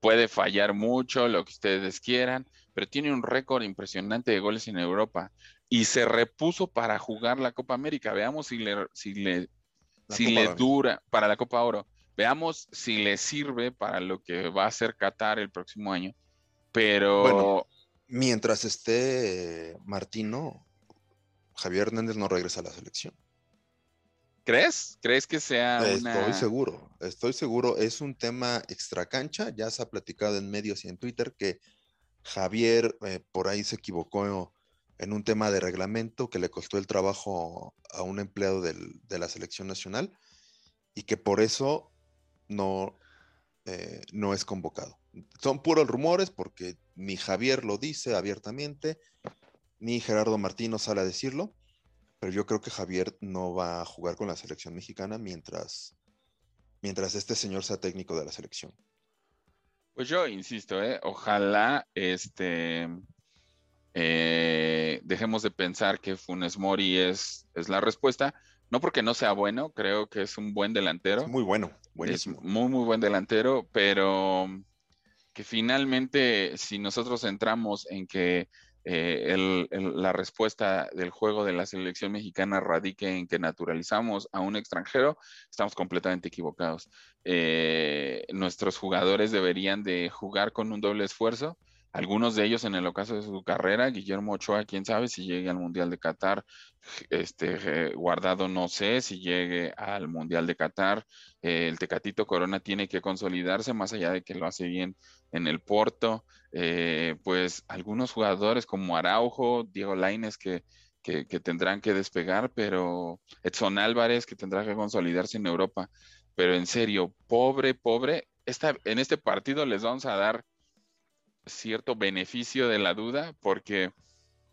puede fallar mucho, lo que ustedes quieran, pero tiene un récord impresionante de goles en Europa y se repuso para jugar la Copa América. Veamos si le, si le, si le dura para la Copa Oro. Veamos si le sirve para lo que va a hacer Qatar el próximo año. Pero bueno, mientras esté Martino, Javier Hernández no regresa a la selección. ¿Crees? ¿Crees que sea Estoy seguro, estoy seguro. Es un tema extracancha. Ya se ha platicado en medios y en Twitter que Javier eh, por ahí se equivocó en un tema de reglamento que le costó el trabajo a un empleado de la selección nacional y que por eso no, eh, no es convocado. Son puros rumores porque ni Javier lo dice abiertamente, ni Gerardo Martino sale a decirlo, pero yo creo que Javier no va a jugar con la selección mexicana mientras, mientras este señor sea técnico de la selección. Pues yo insisto, ¿eh? ojalá este eh, dejemos de pensar que Funes Mori es, es la respuesta. No porque no sea bueno, creo que es un buen delantero. muy bueno, Es muy, muy buen delantero, pero que finalmente, si nosotros entramos en que eh, la respuesta del juego de la selección mexicana radique en que naturalizamos a un extranjero, estamos completamente equivocados. Eh, nuestros jugadores deberían de jugar con un doble esfuerzo algunos de ellos en el ocaso de su carrera, Guillermo Ochoa, quién sabe si llegue al Mundial de Qatar, este Guardado no sé si llegue al Mundial de Qatar, el Tecatito Corona tiene que consolidarse más allá de que lo hace bien en el Porto, eh, pues algunos jugadores como Araujo, Diego Laines que, que, tendrán que despegar, pero Edson Álvarez que tendrá que consolidarse en Europa, pero en serio, pobre, pobre, esta, en este partido les vamos a dar cierto beneficio de la duda porque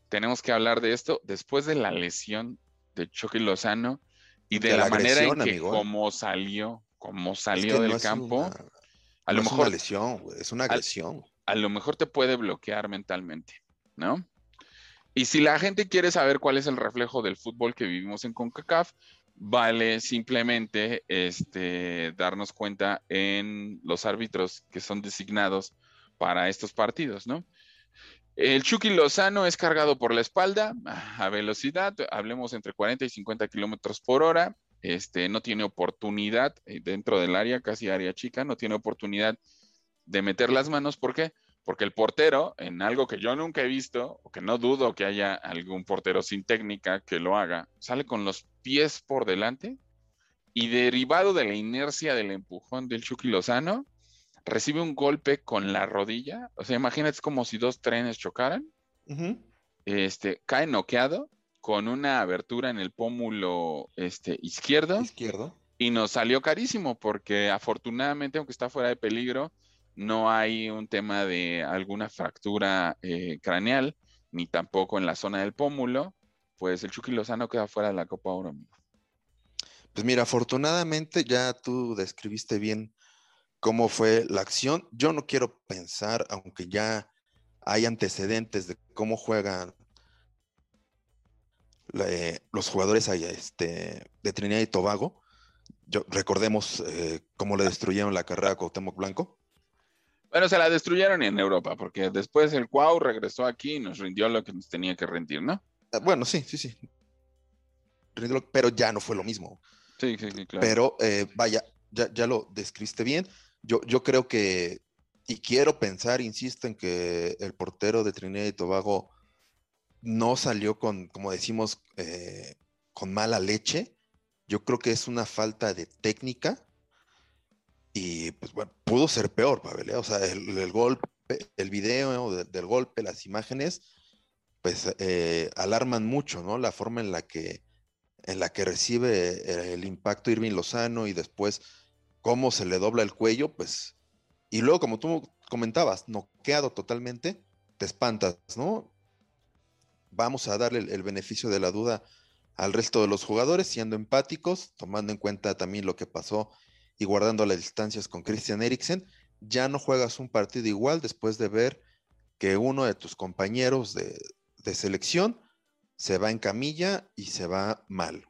tenemos que hablar de esto después de la lesión de Chucky Lozano y de, la, manera en que como salió, como salió del campo, a lo mejor es una lesión, es una agresión. A, lo mejor te puede bloquear mentalmente, ¿no? Y si la gente quiere saber cuál es el reflejo del fútbol que vivimos en CONCACAF, vale simplemente este, darnos cuenta en los árbitros que son designados para estos partidos, ¿no? El Chucky Lozano es cargado por la espalda a velocidad, hablemos entre 40 y 50 kilómetros por hora. Este, no tiene oportunidad eh, dentro del área, casi área chica, no tiene oportunidad de meter las manos. ¿Por qué? Porque el portero, en algo que yo nunca he visto, o que no dudo que haya algún portero sin técnica que lo haga, sale con los pies por delante y derivado de la inercia del empujón del Chucky Lozano, recibe un golpe con la rodilla. O sea, imagínate, es como si dos trenes chocaran. Este, cae noqueado con una abertura en el pómulo este, izquierdo. Izquierdo. Y nos salió carísimo porque afortunadamente, aunque está fuera de peligro, no hay un tema de alguna fractura eh, craneal, ni tampoco en la zona del pómulo. Pues el Chucky Lozano queda fuera de la Copa Oro. Pues mira, afortunadamente ya tú describiste bien cómo fue la acción. Yo no quiero pensar, aunque ya hay antecedentes de cómo juegan eh, los jugadores este, de Trinidad y Tobago. Yo, recordemos eh, cómo le destruyeron la carrera a Cuauhtémoc Blanco. Bueno, se la destruyeron en Europa, porque después el Cuau regresó aquí y nos rindió lo que nos tenía que rendir, ¿no? Ah, bueno, sí, sí, sí. Pero ya no fue lo mismo. Sí, sí, sí, claro. Pero eh, vaya, ya, ya, lo describiste bien. Yo, creo que, y quiero pensar, insisto, en que el portero de Trinidad y Tobago no salió con, como decimos, eh, con mala leche. yo creo que es una falta de técnica y pues bueno, pudo ser peor, Pavel. ¿eh? O sea, el, golpe, el video del golpe, las imágenes, pues eh, alarman mucho, ¿no? La forma en la que en la que recibe el impacto Irving Lozano y después cómo se le dobla el cuello, pues, y luego como tú comentabas, noqueado totalmente, te espantas, ¿no? Vamos a darle el, beneficio de la duda al resto de los jugadores, siendo empáticos, tomando en cuenta también lo que pasó y guardando las distancias con Christian Eriksen, ya no juegas un partido igual después de ver que uno de tus compañeros de, de selección se va en camilla y se va mal.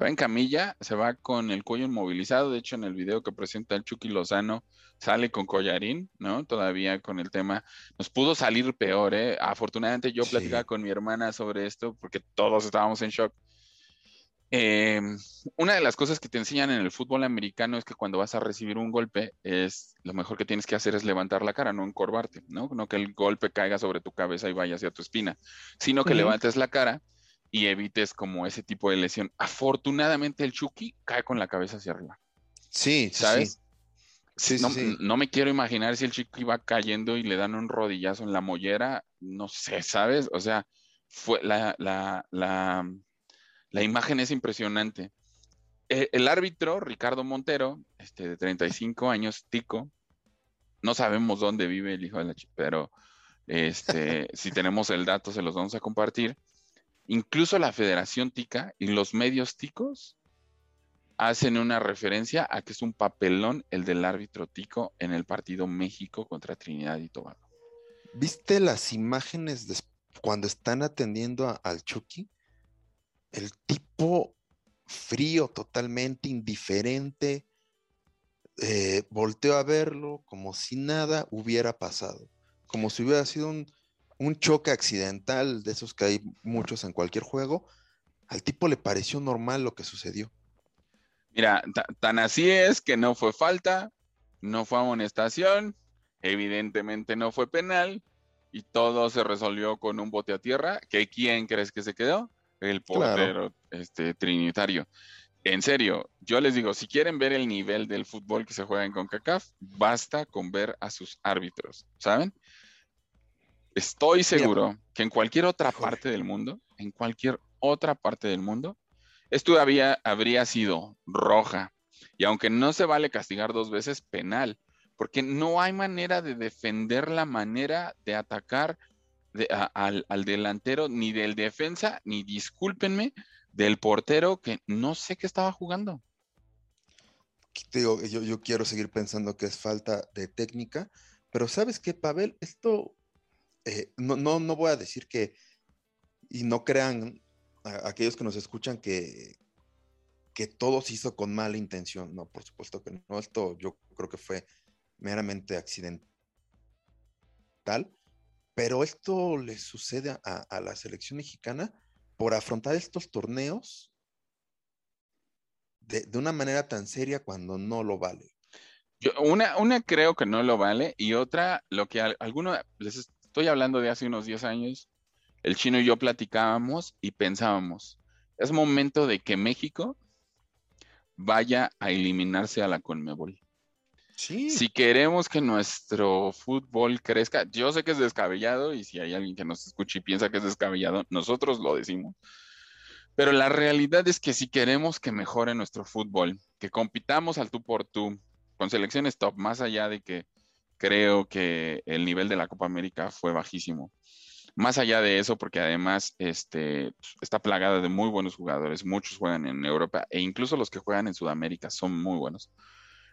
Va en camilla, se va con el cuello inmovilizado. De hecho, en el video que presenta el Chucky Lozano, sale con collarín, ¿no? Todavía con el tema. Nos pudo salir peor, ¿eh? Afortunadamente yo platicaba con mi hermana sobre esto porque todos estábamos en shock. Eh, una de las cosas que te enseñan en el fútbol americano es que cuando vas a recibir un golpe, es lo mejor que tienes que hacer es levantar la cara, no encorvarte, ¿no? No que el golpe caiga sobre tu cabeza y vaya hacia tu espina, sino que levantes la cara y evites como ese tipo de lesión. Afortunadamente el Chucky cae con la cabeza hacia arriba. Sí, ¿sabes? Sí. no, no, me quiero imaginar si el Chucky va cayendo y le dan un rodillazo en la mollera, no sé, ¿sabes? O sea, fue la, la, la, la imagen es impresionante. E, el, árbitro, Ricardo Montero, este, de 35 años, Tico, no sabemos dónde vive el hijo de la chica, pero este, si tenemos el dato se los vamos a compartir. Incluso la Federación Tica y los medios ticos hacen una referencia a que es un papelón el del árbitro Tico en el partido México contra Trinidad y Tobago. ¿Viste las imágenes cuando están atendiendo al Chucky? El tipo frío, totalmente indiferente, eh, volteó a verlo como si nada hubiera pasado, como si hubiera sido un un choque accidental, de esos que hay muchos en cualquier juego, al tipo le pareció normal lo que sucedió. Mira, tan así es que no fue falta, no fue amonestación, evidentemente no fue penal y todo se resolvió con un bote a tierra. ¿Que quién crees que se quedó? El portero este, trinitario. En serio, yo les digo, si quieren ver el nivel del fútbol que se juega en CONCACAF, basta con ver a sus árbitros, ¿saben? Estoy seguro que en cualquier otra parte del mundo, en cualquier otra parte del mundo, esto todavía habría sido roja. Y aunque no se vale castigar dos veces, penal, porque no hay manera de defender la manera de atacar al, delantero, ni del defensa, ni discúlpenme, del portero que no sé qué estaba jugando. yo, yo quiero seguir pensando que es falta de técnica, pero ¿sabes qué, Pavel? Esto eh, no, no, no voy a decir que, y no crean aquellos que nos escuchan que, que todo se hizo con mala intención. No, por supuesto que no. Esto yo creo que fue meramente accidental. Pero esto le sucede a, la selección mexicana por afrontar estos torneos de, una manera tan seria cuando no lo vale. una, una creo que no lo vale y otra, lo que alguno les, Estoy hablando de hace unos 10 años. El chino y yo platicábamos y pensábamos, es momento de que México vaya a eliminarse a la Conmebol. Sí. Si queremos que nuestro fútbol crezca, yo sé que es descabellado y si hay alguien que nos escuche y piensa que es descabellado, nosotros lo decimos. Pero la realidad es que si queremos que mejore nuestro fútbol, que compitamos al tú por tú con selecciones top, más allá de que creo que el nivel de la Copa América fue bajísimo. Más allá de eso, porque además este, está plagada de muy buenos jugadores, muchos juegan en Europa e incluso los que juegan en Sudamérica son muy buenos.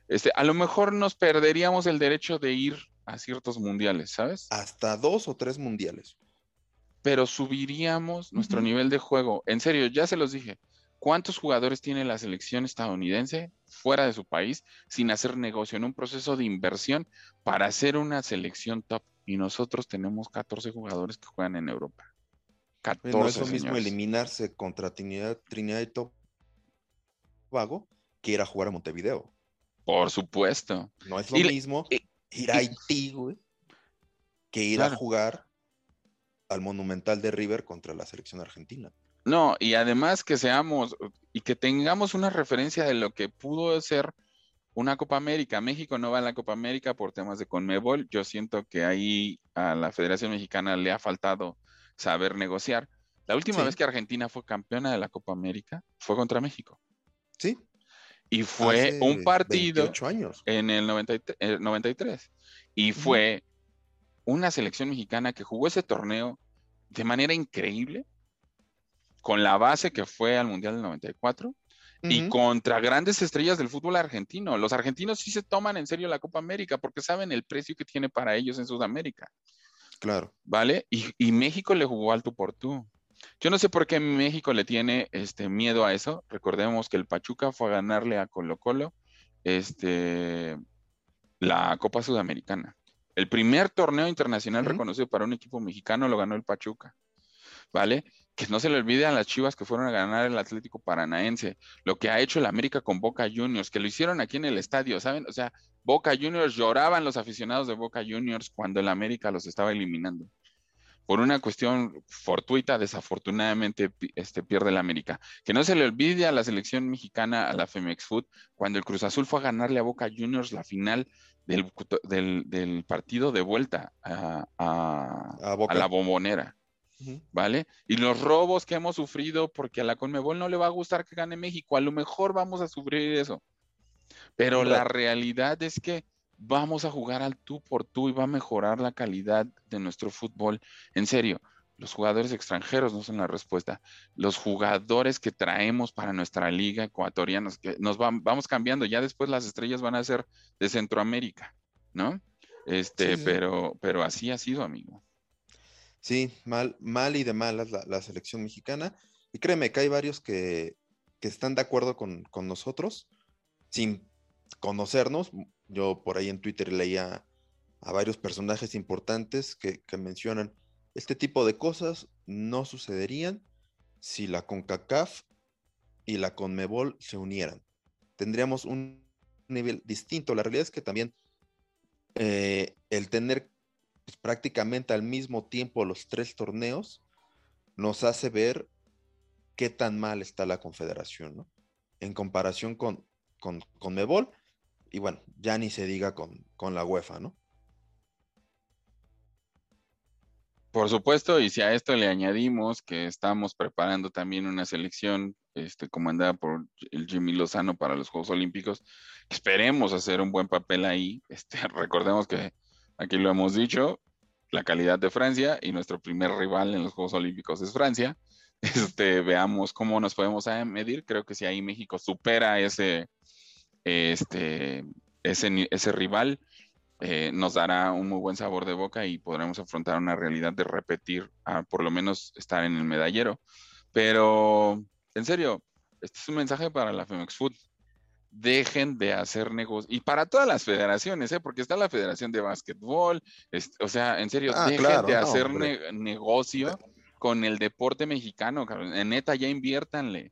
Este, a lo mejor nos perderíamos el derecho de ir a ciertos mundiales, ¿sabes? Hasta dos o tres mundiales. Pero subiríamos nuestro nivel de juego. En serio, ya se los dije. ¿Cuántos jugadores tiene la selección estadounidense fuera de su país sin hacer negocio en un proceso de inversión para hacer una selección top? Y nosotros tenemos 14 jugadores que juegan en Europa. 14, no es lo mismo eliminarse contra Trinidad, Trinidad y Tobago que ir a jugar a Montevideo. Por supuesto. No es lo mismo ir a Haití, güey, que ir a jugar al Monumental de River contra la selección argentina. No, y además que seamos, y que tengamos una referencia de lo que pudo ser una Copa América. México no va a la Copa América por temas de Conmebol. Yo siento que ahí a la Federación Mexicana le ha faltado saber negociar. La última vez que Argentina fue campeona de la Copa América fue contra México. Sí. Y fue un partido en el 93. Y fue una selección mexicana que jugó ese torneo de manera increíble, con la base que fue al Mundial del 94 y contra grandes estrellas del fútbol argentino. Los argentinos sí se toman en serio la Copa América porque saben el precio que tiene para ellos en Sudamérica. Claro. ¿Vale? Y, México le jugó al tú por tú. Yo no sé por qué México le tiene este miedo a eso. Recordemos que el Pachuca fue a ganarle a Colo Colo este, la Copa Sudamericana. El primer torneo internacional reconocido para un equipo mexicano lo ganó el Pachuca. ¿Vale? Que no se le olvide a las Chivas que fueron a ganar el Atlético Paranaense, lo que ha hecho el América con Boca Juniors, que lo hicieron aquí en el estadio, ¿saben? O sea, Boca Juniors lloraban los aficionados de Boca Juniors cuando el América los estaba eliminando. Por una cuestión fortuita, desafortunadamente este, pierde el América. Que no se le olvide a la selección mexicana, a la Femex Food, cuando el Cruz Azul fue a ganarle a Boca Juniors la final del, partido de vuelta a, a la bombonera. ¿Vale? Y los robos que hemos sufrido, porque a la Conmebol no le va a gustar que gane México, a lo mejor vamos a sufrir eso. Pero la realidad es que vamos a jugar al tú por tú y va a mejorar la calidad de nuestro fútbol. En serio, los jugadores extranjeros no son la respuesta. Los jugadores que traemos para nuestra liga ecuatoriana, que nos vamos cambiando. Ya después las estrellas van a ser de Centroamérica, ¿no? Este, pero, pero así ha sido, amigo. Sí, mal, mal y de malas la, selección mexicana. Y créeme que hay varios que, están de acuerdo con, nosotros, sin conocernos. Yo por ahí en Twitter leía a varios personajes importantes que, mencionan este tipo de cosas no sucederían si la CONCACAF y la CONMEBOL se unieran. Tendríamos un nivel distinto. La realidad es que también eh, el tener pues, prácticamente al mismo tiempo los tres torneos, nos hace ver qué tan mal está la confederación, ¿no? En comparación con, con, con Mebol, y bueno, ya ni se diga con, con la UEFA, ¿no? Por supuesto, y si a esto le añadimos que estamos preparando también una selección este, comandada por el Jimmy Lozano para los Juegos Olímpicos, esperemos hacer un buen papel ahí. Este, recordemos que Aquí lo hemos dicho, la calidad de Francia y nuestro primer rival en los Juegos Olímpicos es Francia. Este, veamos cómo nos podemos medir. Creo que si ahí México supera ese, este, ese, ese rival, eh, nos dará un muy buen sabor de boca y podremos afrontar una realidad de repetir, por lo menos estar en el medallero. Pero, en serio, este es un mensaje para la Femex Food dejen de hacer negocios. Y para todas las federaciones, ¿eh? porque está la Federación de Básquetbol, o sea, en serio, ah, dejen de hacer negocio con el deporte mexicano, en neta, ya inviértanle.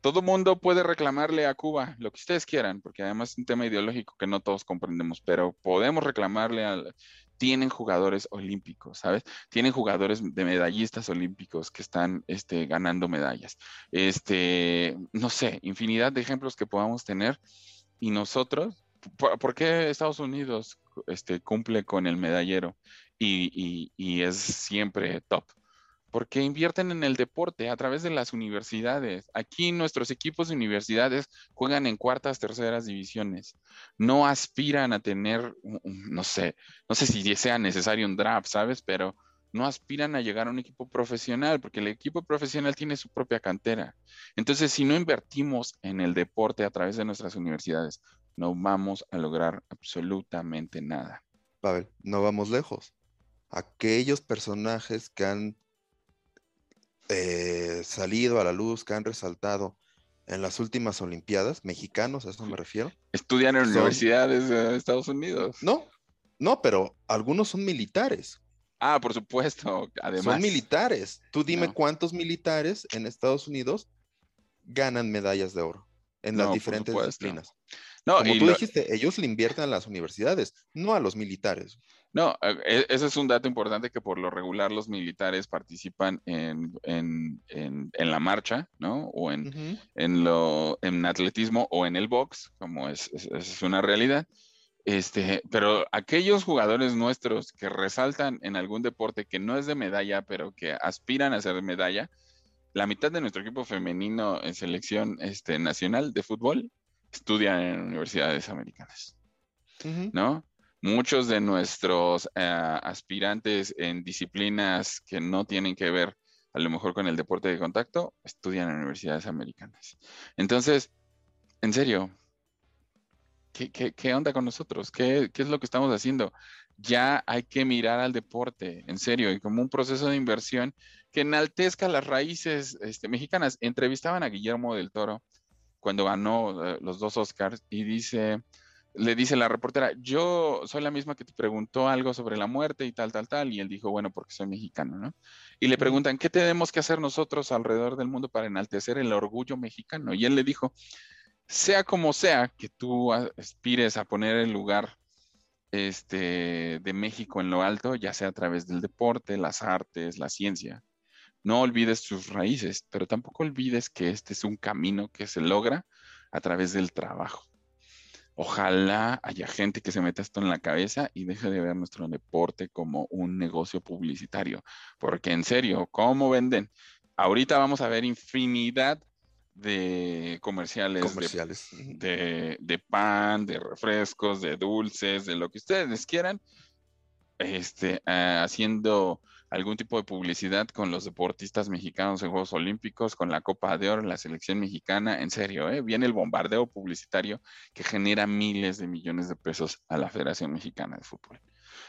Todo mundo puede reclamarle a Cuba lo que ustedes quieran, porque además es un tema ideológico que no todos comprendemos, pero podemos reclamarle al, tienen jugadores olímpicos, ¿sabes? Tienen jugadores de medallistas olímpicos que están este, ganando medallas. Este, no sé, infinidad de ejemplos que podamos tener. Y nosotros, ¿por, qué Estados Unidos este, cumple con el medallero y, y es siempre top? Porque invierten en el deporte a través de las universidades. Aquí nuestros equipos de universidades juegan en cuartas, terceras divisiones. No aspiran a tener, no sé, no sé si sea necesario un draft, ¿sabes? Pero no aspiran a llegar a un equipo profesional, porque el equipo profesional tiene su propia cantera. Entonces, si no invertimos en el deporte a través de nuestras universidades, no vamos a lograr absolutamente nada. Pavel, no vamos lejos. Aquellos personajes que han eh, salido a la luz, que han resaltado en las últimas Olimpiadas, mexicanos, a eso me refiero. Estudian en universidades de Estados Unidos. No, no, pero algunos son militares. Ah, por supuesto, además. Son militares. Tú dime cuántos militares en Estados Unidos ganan medallas de oro. en las diferentes disciplinas. No, Como tú dijiste, ellos le invierten a las universidades, no a los militares. No, e, ese es un dato importante que por lo regular los militares participan en, la marcha, ¿no? O en, en, lo, en atletismo o en el box, como es, es, una realidad. Este, pero aquellos jugadores nuestros que resaltan en algún deporte que no es de medalla, pero que aspiran a ser medalla, la mitad de nuestro equipo femenino en selección este, nacional de fútbol estudian en universidades americanas, ¿no? Muchos de nuestros eh, aspirantes en disciplinas que no tienen que ver a lo mejor con el deporte de contacto estudian en universidades americanas. Entonces, en serio, ¿qué, onda con nosotros? ¿Qué, ¿Qué es lo que estamos haciendo? Ya hay que mirar al deporte, en serio, y como un proceso de inversión que enaltezca las raíces este, mexicanas. Entrevistaban a Guillermo del Toro cuando ganó eh, los dos Oscars y dice, le dice la reportera, yo soy la misma que te preguntó algo sobre la muerte y tal, tal, tal, y él dijo, bueno, porque soy mexicano, ¿no? Y le preguntan, ¿qué tenemos que hacer nosotros alrededor del mundo para enaltecer el orgullo mexicano? Y él le dijo, sea como sea que tú aspires a poner el lugar este, de México en lo alto, ya sea a través del deporte, las artes, la ciencia, no olvides sus raíces, pero tampoco olvides que este es un camino que se logra a través del trabajo. Ojalá haya gente que se meta esto en la cabeza y deje de ver nuestro deporte como un negocio publicitario, porque en serio, ¿cómo venden? Ahorita vamos a ver infinidad de comerciales, De, pan, de refrescos, de dulces, de lo que ustedes quieran, este, ah, haciendo algún tipo de publicidad con los deportistas mexicanos en Juegos Olímpicos, con la Copa de Oro, la selección mexicana, en serio, ¿eh? viene el bombardeo publicitario que genera miles de millones de pesos a la Federación Mexicana de Fútbol.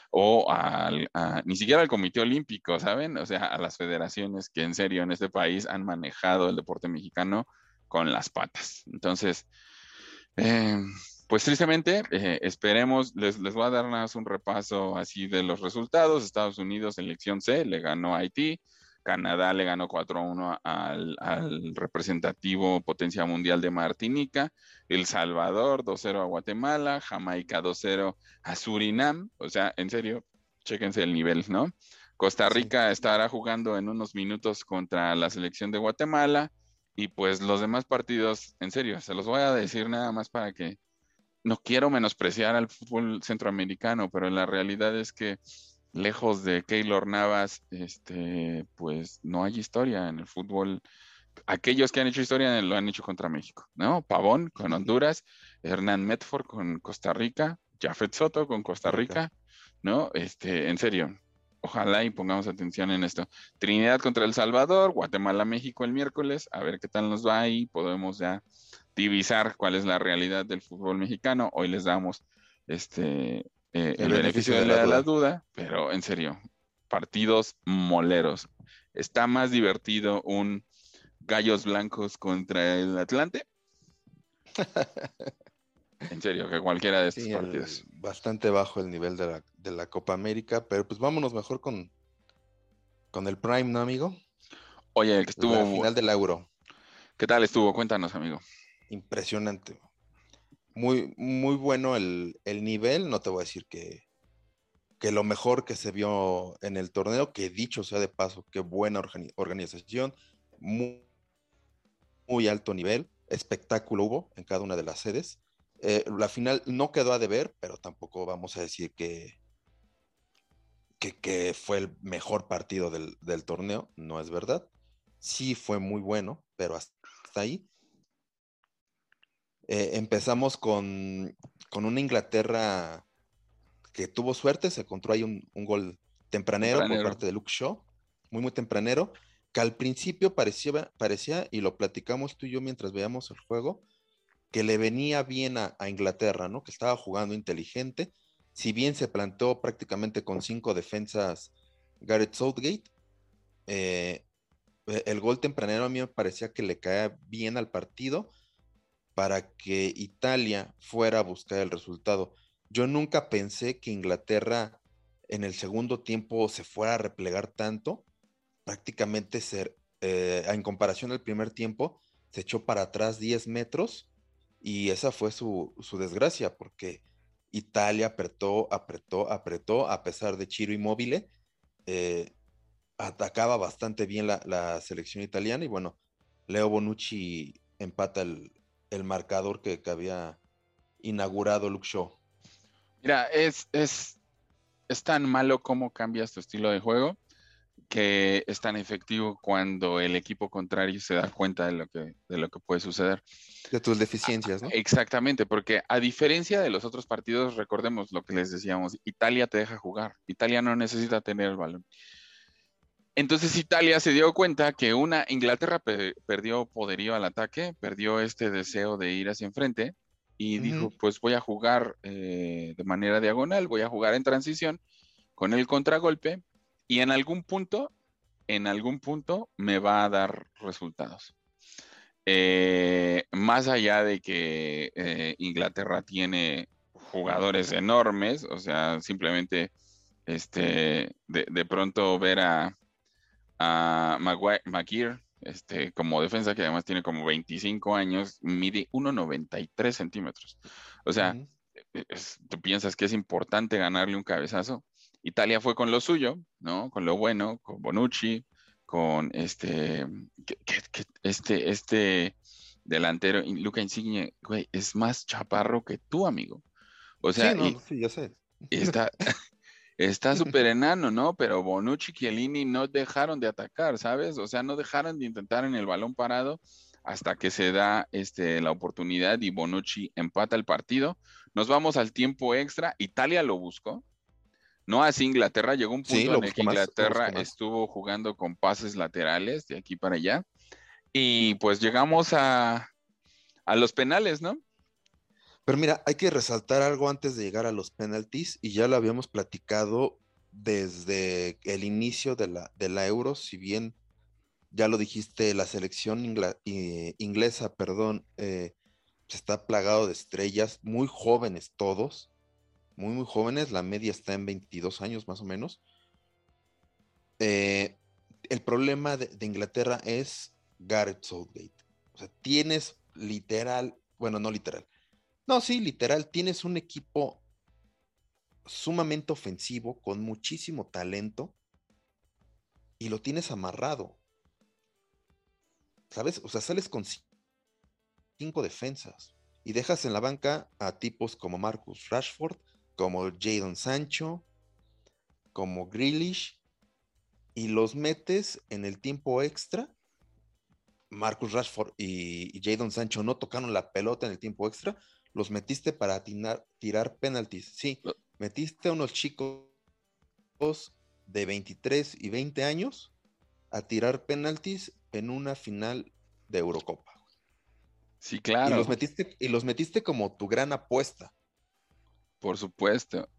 O al, ni siquiera al Comité Olímpico, ¿saben? O sea, a las federaciones que en serio en este país han manejado el deporte mexicano con las patas. Entonces, eh, pues tristemente, eh, esperemos, les, les, voy a dar más un repaso así de los resultados. Estados Unidos, elección C, le ganó a Haití. Canadá le ganó 4-1 al, al, representativo potencia mundial de Martinica. El Salvador 2-0 a Guatemala. Jamaica 2-0 a Surinam. O sea, en serio, chéquense el nivel, ¿no? Costa Rica estará jugando en unos minutos contra la selección de Guatemala. Y pues los demás partidos, en serio, se los voy a decir nada más para que no quiero menospreciar al fútbol centroamericano, pero la realidad es que lejos de Keylor Navas, este, pues no hay historia en el fútbol. Aquellos que han hecho historia lo han hecho contra México, ¿no? Pavón con Honduras, Hernán Medford con Costa Rica, Jafet Soto con Costa Rica, ¿no? Este, en serio, ojalá y pongamos atención en esto. Trinidad contra El Salvador, Guatemala, México el miércoles, a ver qué tal nos va ahí, podemos ya divisar cuál es la realidad del fútbol mexicano. Hoy les damos este eh, el, beneficio, de, la, duda, pero en serio, partidos moleros. Está más divertido un Gallos Blancos contra el Atlante. en serio, que cualquiera de estos partidos. bastante bajo el nivel de la, de la, Copa América, pero pues vámonos mejor con, con el Prime, ¿no, amigo? Oye, el que estuvo. al final del Euro. ¿Qué tal estuvo? Cuéntanos, amigo impresionante. Muy, muy bueno el, nivel, no te voy a decir que, que lo mejor que se vio en el torneo, que dicho sea de paso, qué buena organización, muy, alto nivel, espectáculo hubo en cada una de las sedes. Eh, la final no quedó a deber, pero tampoco vamos a decir que, que, fue el mejor partido del, del, torneo, no es verdad. Sí fue muy bueno, pero hasta ahí. Eh, empezamos con, una Inglaterra que tuvo suerte, se encontró ahí un, gol tempranero, por parte de Luke Shaw, muy, muy tempranero, que al principio parecía, parecía, y lo platicamos tú y yo mientras veíamos el juego, que le venía bien a, Inglaterra, ¿no? Que estaba jugando inteligente, si bien se planteó prácticamente con cinco defensas Gareth Southgate, eh, el gol tempranero a mí me parecía que le caía bien al partido para que Italia fuera a buscar el resultado. Yo nunca pensé que Inglaterra en el segundo tiempo se fuera a replegar tanto. Prácticamente ser, eh, en comparación al primer tiempo, se echó para atrás 10 metros Y esa fue su, desgracia, porque Italia apretó, apretó, apretó, a pesar de Chiro Immobile, eh, atacaba bastante bien la, selección italiana y bueno, Leo Bonucci empata el, marcador que, había inaugurado Luke Shaw. Mira, es, es, es tan malo como cambias tu estilo de juego que es tan efectivo cuando el equipo contrario se da cuenta de lo que, de lo que puede suceder. De tus deficiencias, ¿no? Exactamente, porque a diferencia de los otros partidos, recordemos lo que les decíamos, Italia te deja jugar, Italia no necesita tener el balón. Entonces Italia se dio cuenta que una Inglaterra perdió poderío al ataque, perdió este deseo de ir hacia enfrente y dijo, pues voy a jugar eh, de manera diagonal, voy a jugar en transición con el contragolpe y en algún punto, en algún punto me va a dar resultados. Eh, más allá de que eh, Inglaterra tiene jugadores enormes, o sea, simplemente este, de, pronto ver a, a Maguire, este, como defensa, que además tiene como 25 años, mide 1,93 centímetros. O sea, tú piensas que es importante ganarle un cabezazo. Italia fue con lo suyo, ¿no? Con lo bueno, con Bonucci, con este, este, este delantero, Luca Insigne, güey, es más chaparro que tú, amigo. O sea, sí, sí, ya sé. Está, está súper enano, ¿no? Pero Bonucci y Chiellini no dejaron de atacar, ¿sabes? O sea, no dejaron de intentar en el balón parado hasta que se da este, la oportunidad y Bonucci empata el partido. Nos vamos al tiempo extra. Italia lo buscó, no así Inglaterra, llegó un punto en el que Inglaterra estuvo jugando con pases laterales de aquí para allá. Y pues llegamos a, a los penales, ¿no? Pero mira, hay que resaltar algo antes de llegar a los penaltis, y ya lo habíamos platicado desde el inicio de la, de la Euro, si bien ya lo dijiste, la selección inglesa, perdón, eh, está plagado de estrellas, muy jóvenes todos, muy, muy jóvenes, la media está en 22 años más o menos. Eh, el problema de, Inglaterra es Gareth Southgate. O sea, tienes literal, bueno, no literal. No, sí, literal, tienes un equipo sumamente ofensivo, con muchísimo talento, y lo tienes amarrado. ¿Sabes? O sea, sales con cinco defensas y dejas en la banca a tipos como Marcus Rashford, como Jadon Sancho, como Grealish, y los metes en el tiempo extra. Marcus Rashford y, Jadon Sancho no tocaron la pelota en el tiempo extra, los metiste para tirar penaltis. Sí, metiste a unos chicos de 23 y 20 años a tirar penaltis en una final de Eurocopa. Sí, claro. Y los metiste, y los metiste como tu gran apuesta. Por supuesto.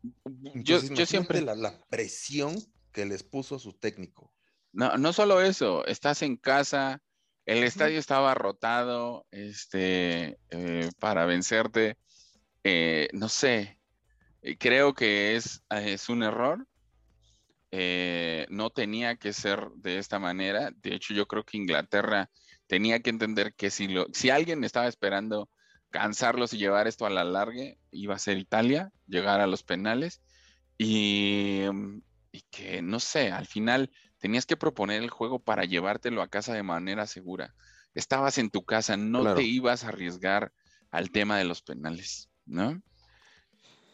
yo, siempre. La, presión que les puso su técnico. No, no solo eso, estás en casa, el estadio estaba rotado este, eh, para vencerte. Eh, no sé, eh, creo que es, es un error. no tenía que ser de esta manera. De hecho, yo creo que Inglaterra tenía que entender que si, lo, si alguien estaba esperando cansarlos y llevar esto a la larga, iba a ser Italia, llegar a los penales y, que, no sé, al final tenías que proponer el juego para llevártelo a casa de manera segura. Estabas en tu casa, no te ibas a arriesgar al tema de los penales, ¿no?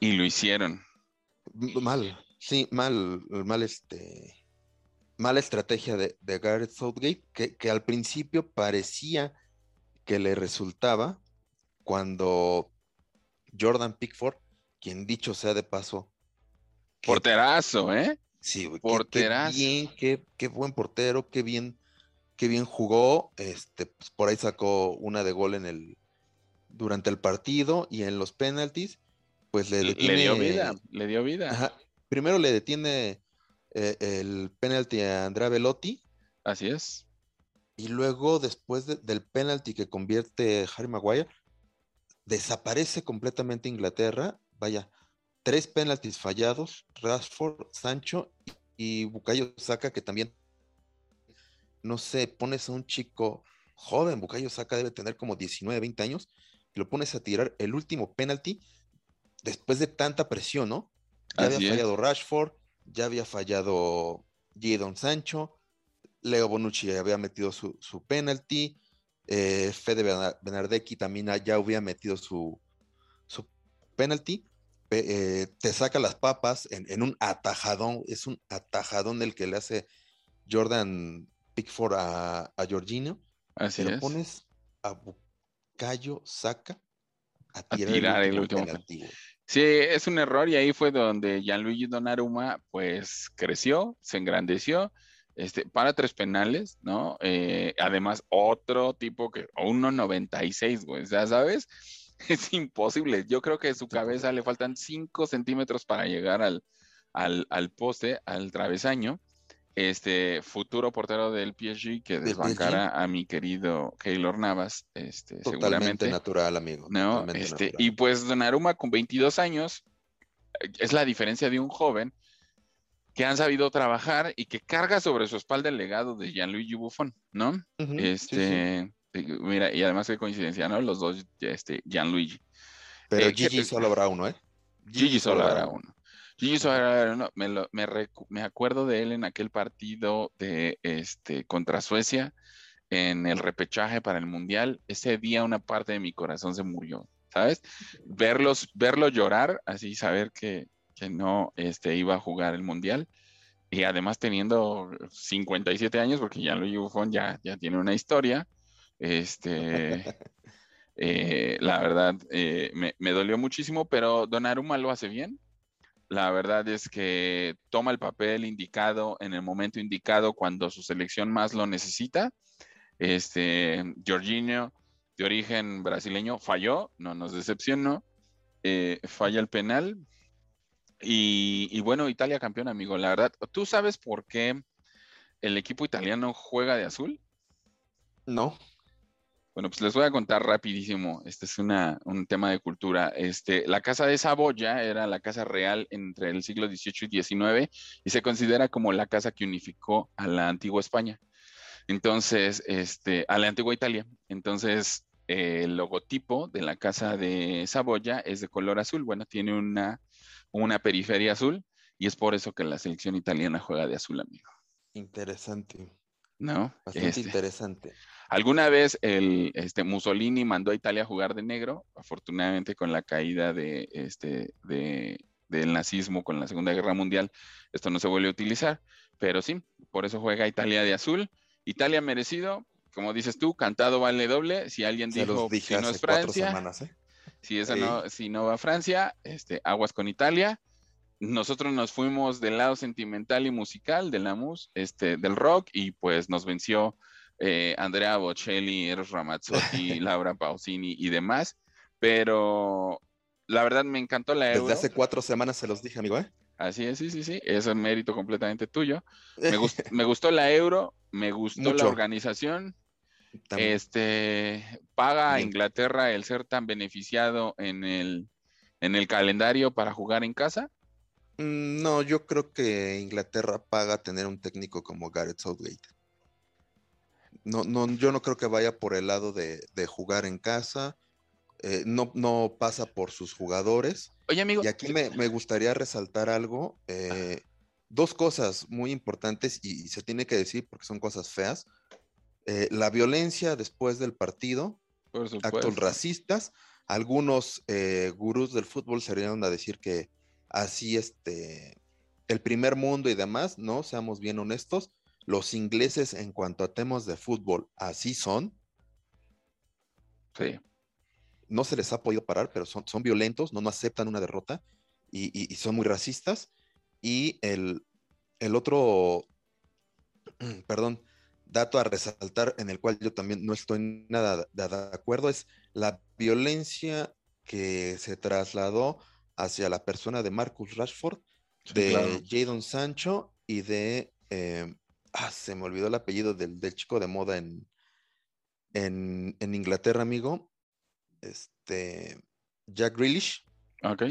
Y lo hicieron. Mal, sí, mal, mal este, mala estrategia de, de Gareth Southgate, que, que al principio parecía que le resultaba, cuando Jordan Pickford, quien dicho sea de paso. Porterazo, ¿eh? Sí, Porterazo. Qué, bien, qué, qué, buen portero, qué bien, qué bien jugó. Este, pues por ahí sacó una de gol en el durante el partido y en los penalties, pues le detiene. Le dio vida, le dio vida. Primero le detiene eh, el penalti a Andrea Velotti. Así es. Y luego, después del penalti que convierte Harry Maguire, desaparece completamente Inglaterra. Vaya, tres penaltis fallados, Rashford, Sancho y Bukayo Saka, que también, no sé, pones a un chico joven, Bukayo Saka debe tener como 19, 20 años, y lo pones a tirar el último penalti después de tanta presión, ¿no? Ya había fallado Rashford, ya había fallado Jadon Sancho, Leo Bonucci había metido su, su penalti, eh, Fede Bernardecchi también ya había metido su, su penalti, eh, te saca las papas en, un atajadón, es un atajadón el que le hace Jordan Pickford a, a Jorginho, Así lo pones a Bucayo Saca a tirar, el, último, Sí, es un error y ahí fue donde Gianluigi Donnarumma pues creció, se engrandeció, este, para tres penales, ¿no? Eh, además, otro tipo que, 1.96, güey, ya sabes, es imposible. Yo creo que su cabeza le faltan 5 centímetros para llegar al, al, al poste, al travesaño este futuro portero del PSG que desbancara a mi querido Keylor Navas, este, Totalmente seguramente. natural, amigo. No, este, y pues Donnarumma con 22 años es la diferencia de un joven que han sabido trabajar y que carga sobre su espalda el legado de Gianluigi Buffon, ¿no? este, mira, y además qué coincidencia, ¿no? Los dos, este, Gianluigi. Pero eh, Gigi solo habrá uno, ¿eh? Gigi, solo habrá uno. Sí, me, me, acuerdo de él en aquel partido de este contra Suecia en el repechaje para el mundial. Ese día una parte de mi corazón se murió, ¿sabes? Verlos, verlo llorar, así saber que, no este, iba a jugar el mundial. Y además teniendo 57 años, porque ya lo Buffon ya, ya tiene una historia. Este, eh, la verdad, eh, me, me, dolió muchísimo, pero Don Aruma lo hace bien. La verdad es que toma el papel indicado en el momento indicado cuando su selección más lo necesita. Este, Jorginho, de origen brasileño, falló, no nos decepcionó, eh, falla el penal. Y, y, bueno, Italia campeón, amigo. La verdad, ¿tú sabes por qué el equipo italiano juega de azul? No. Bueno, pues les voy a contar rapidísimo. Este es una, un tema de cultura. Este, la casa de Saboya era la casa real entre el siglo XVIII y XIX y se considera como la casa que unificó a la antigua España. Entonces, este, a la antigua Italia. Entonces, el logotipo de la casa de Saboya es de color azul. Bueno, tiene una, una periferia azul y es por eso que la selección italiana juega de azul, amigo. Interesante. ¿No? Bastante este, interesante. Alguna vez el, este, Mussolini mandó a Italia a jugar de negro, afortunadamente con la caída de, este, de, del nazismo con la Segunda Guerra Mundial, esto no se vuelve a utilizar, pero sí, por eso juega Italia de azul. Italia merecido, como dices tú, cantado vale doble. Si alguien dijo si no es Francia, ¿eh? si, esa no, si no va a Francia, este, aguas con Italia. Nosotros nos fuimos del lado sentimental y musical de la mus, este, del rock, y pues nos venció eh, Andrea Bocelli, Eros Ramazzotti, Laura Pausini y demás, pero la verdad me encantó la Euro. Desde hace cuatro semanas se los dije, amigo, ¿eh? Así es, sí, sí, sí, es un mérito completamente tuyo. Me, gustó, la Euro, me gustó la organización. Este paga a Inglaterra el ser tan beneficiado en el, en el calendario para jugar en casa. Mm, no, yo creo que Inglaterra paga tener un técnico como Gareth Southgate. No, no, yo no creo que vaya por el lado de, jugar en casa. Eh, no, no pasa por sus jugadores. Oye, amigo. Y aquí me, gustaría resaltar algo. Eh, dos cosas muy importantes y, se tiene que decir porque son cosas feas. Eh, la violencia después del partido, actos racistas. Algunos gurús del fútbol salieron a decir que así este, el primer mundo y demás, ¿no? Seamos bien honestos los ingleses en cuanto a temas de fútbol así son. Sí. No se les ha podido parar, pero son, son violentos, no, no aceptan una derrota y, son muy racistas. Y el, el otro, perdón, dato a resaltar en el cual yo también no estoy nada de, acuerdo es la violencia que se trasladó hacia la persona de Marcus Rashford, de Jadon Sancho y de eh, Ah, se me olvidó el apellido del, chico de moda en, en, Inglaterra, amigo. Este. Jack Grealish. Ok.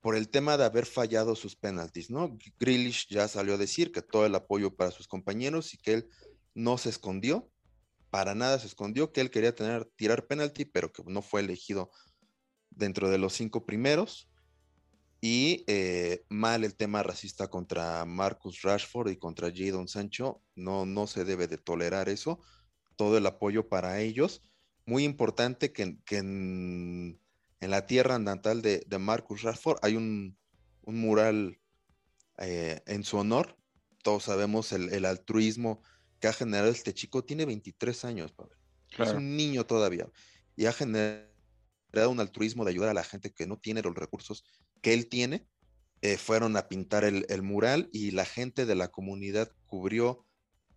Por el tema de haber fallado sus penaltis, ¿no? Grealish ya salió a decir que todo el apoyo para sus compañeros y que él no se escondió para nada se escondió que él quería tener, tirar penalti, pero que no fue elegido dentro de los cinco primeros. Y eh, mal el tema racista contra Marcus Rashford y contra Jadon Sancho. No, no se debe de tolerar eso. Todo el apoyo para ellos. Muy importante que, en, la tierra natal de, Marcus Rashford hay un, mural eh, en su honor. Todos sabemos el, altruismo que ha generado este chico. Tiene 23 años, Es un niño todavía. Y ha generado un altruismo de ayudar a la gente que no tiene los recursos que él tiene, eh, fueron a pintar el, mural y la gente de la comunidad cubrió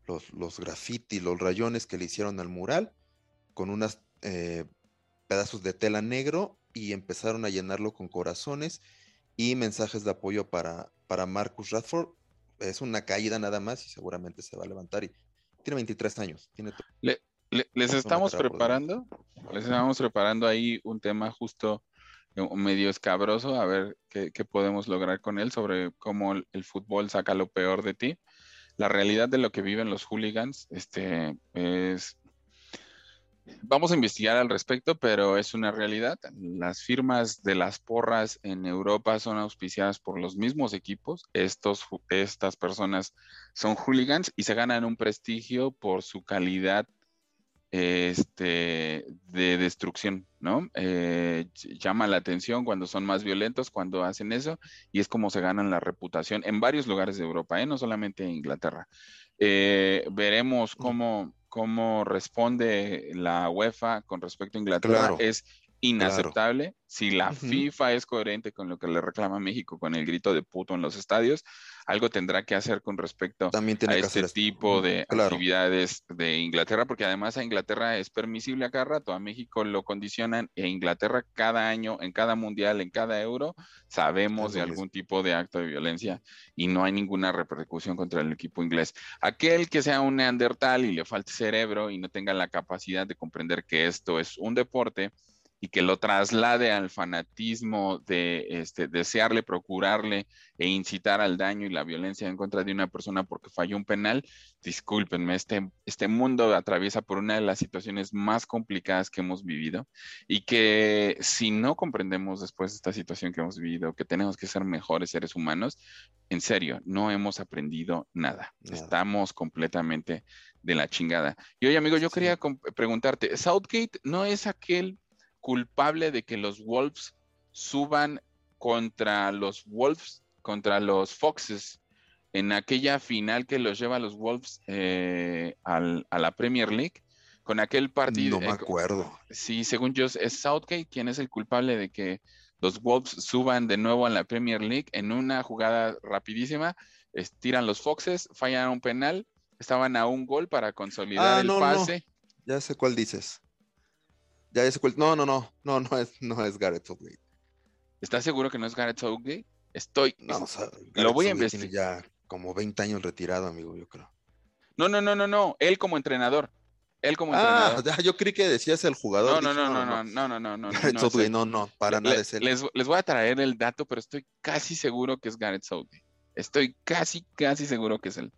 los, los grafitis, los rayones que le hicieron al mural con unos eh, pedazos de tela negro y empezaron a llenarlo con corazones y mensajes de apoyo para, para Marcus Radford. Es una caída nada más y seguramente se va a levantar y tiene 23 años. Tiene les estamos preparando, les estamos preparando ahí un tema justo medio escabroso, a ver qué, podemos lograr con él sobre cómo el, fútbol saca lo peor de ti. La realidad de lo que viven los hooligans este, es... Vamos a investigar al respecto, pero es una realidad. Las firmas de las porras en Europa son auspiciadas por los mismos equipos. Estos, estas personas son hooligans y se ganan un prestigio por su calidad este, de destrucción, ¿no? Eh, llama la atención cuando son más violentos, cuando hacen eso, y es como se ganan la reputación en varios lugares de Europa, ¿eh? no solamente en Inglaterra. Eh, veremos cómo, cómo responde la UEFA con respecto a Inglaterra. Es inaceptable. Si la FIFA es coherente con lo que le reclama México con el grito de puto en los estadios, algo tendrá que hacer con respecto a este tipo de actividades de Inglaterra, porque además a Inglaterra es permisible a cada rato, a México lo condicionan e Inglaterra cada año, en cada mundial, en cada euro, sabemos de algún tipo de acto de violencia y no hay ninguna repercusión contra el equipo inglés. Aquel que sea un neandertal y le falte cerebro y no tenga la capacidad de comprender que esto es un deporte, y que lo traslade al fanatismo de este, desearle, procurarle e incitar al daño y la violencia en contra de una persona porque falló un penal, discúlpenme, este, este mundo atraviesa por una de las situaciones más complicadas que hemos vivido y que si no comprendemos después de esta situación que hemos vivido, que tenemos que ser mejores seres humanos, en serio, no hemos aprendido nada. Estamos completamente de la chingada. Y oye, amigo, yo quería preguntarte, Southgate no es aquel culpable de que los Wolves suban contra los Wolves, contra los Foxes, en aquella final que los lleva los Wolves eh, a la Premier League, con aquel partido. No me acuerdo. sí, según yo, es Southgate quien es el culpable de que los Wolves suban de nuevo a la Premier League en una jugada rapidísima. tiran los Foxes, fallan un penal, estaban a un gol para consolidar ah, el pase. Ya sé cuál dices. Ya ese No, no, no, no, no es, no es Gareth Southgate. ¿Estás seguro que no es Gareth Southgate? Estoy. No, lo voy a investigar. ya como 20 años retirado, amigo, yo creo. No, no, no, no, no. Él como entrenador. Él como ah, entrenador. yo creí que decías el jugador. No, no, no, no, no, no, no, no, Gareth Southgate, no, no, para nada es él. Les, les, voy a traer el dato, pero estoy casi seguro que es Gareth Southgate. Estoy casi, casi seguro que es él.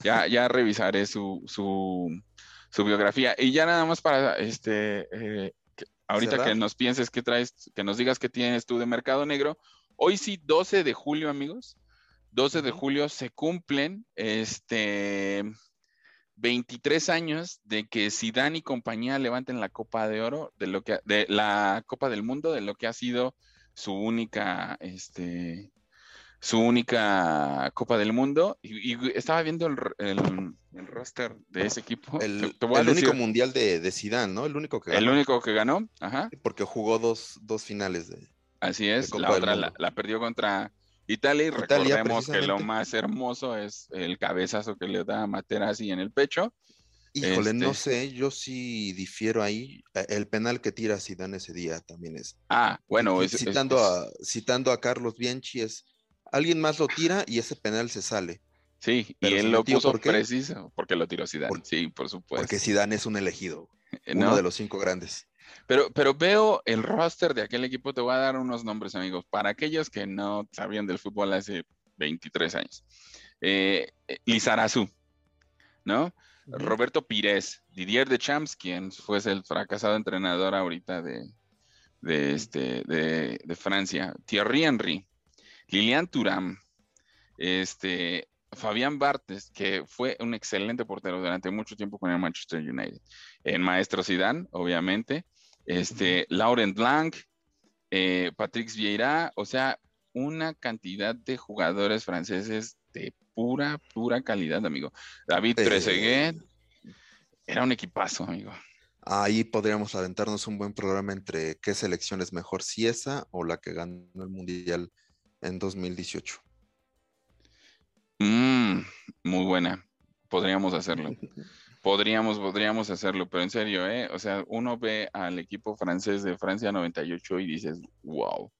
Ya, ya revisaré su, su, su biografía. Y ya nada más para este eh, ahorita que nos pienses qué traes, que nos digas qué tienes tú de mercado negro. Hoy sí, 12 de julio, amigos. 12 de julio se cumplen este 23 años de que Zidane y compañía levanten la Copa de Oro de lo que de la Copa del Mundo de lo que ha sido su única este su única Copa del Mundo y, estaba viendo el, el, roster de ese equipo. El, único mundial de, de Zidane, ¿no? El único que ganó. El único que ganó, ajá. Porque jugó dos, dos finales de Así es, la otra la, perdió contra Italia y recordemos que lo más hermoso es el cabezazo que le da a Materazzi en el pecho. Híjole, no este sé, yo sí difiero ahí. E, el penal que tira Zidane ese día también es. Ah, bueno, citando, a, citando a Carlos Bianchi es alguien más lo tira y ese penal se sale. Sí, y él lo puso preciso porque lo tiró Zidane. sí, por supuesto. Porque Zidane es un elegido, uno de los cinco grandes. Pero, pero veo el roster de aquel equipo, te voy a dar unos nombres, amigos, para aquellos que no sabían del fútbol hace 23 años. Eh, Lizarazu, ¿no? Roberto Pires, Didier Deschamps, quien fue el fracasado entrenador ahorita de, de, este, de, de Francia, Thierry Henry, Lilian Thuram, este, Fabián Bartes, que fue un excelente portero durante mucho tiempo con el Manchester United. El maestro Zidane, obviamente. Este, Laurent Blanc, eh, Patrick Vieira, o sea, una cantidad de jugadores franceses de pura, pura calidad, amigo. David eh, era un equipazo, amigo. Ahí podríamos aventarnos un buen programa entre qué selección es mejor, si esa o la que ganó el Mundial en 2018. Mm, muy buena. Podríamos hacerlo. Podríamos, podríamos hacerlo, pero en serio, ¿eh? O sea, uno ve al equipo francés de Francia 98 y dices, wow,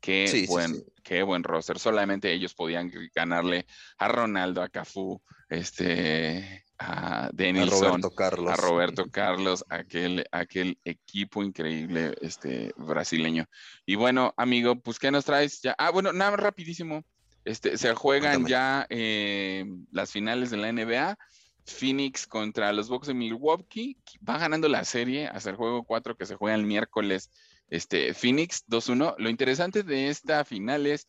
qué buen, qué buen roster. Solamente ellos podían ganarle a Ronaldo, a Cafú, este, a Denilson, a Roberto Carlos, a Roberto Carlos, aquel, aquel equipo increíble, este, brasileño. Y bueno, amigo, pues, ¿qué nos traes? Ya, ah, bueno, nada, rapidísimo. Este, se juegan ya eh, las finales de la NBA. Phoenix contra los Bucks de Milwaukee. Va ganando la serie hasta el juego 4 que se juega el miércoles. Este, Phoenix 2-1. Lo interesante de esta final es,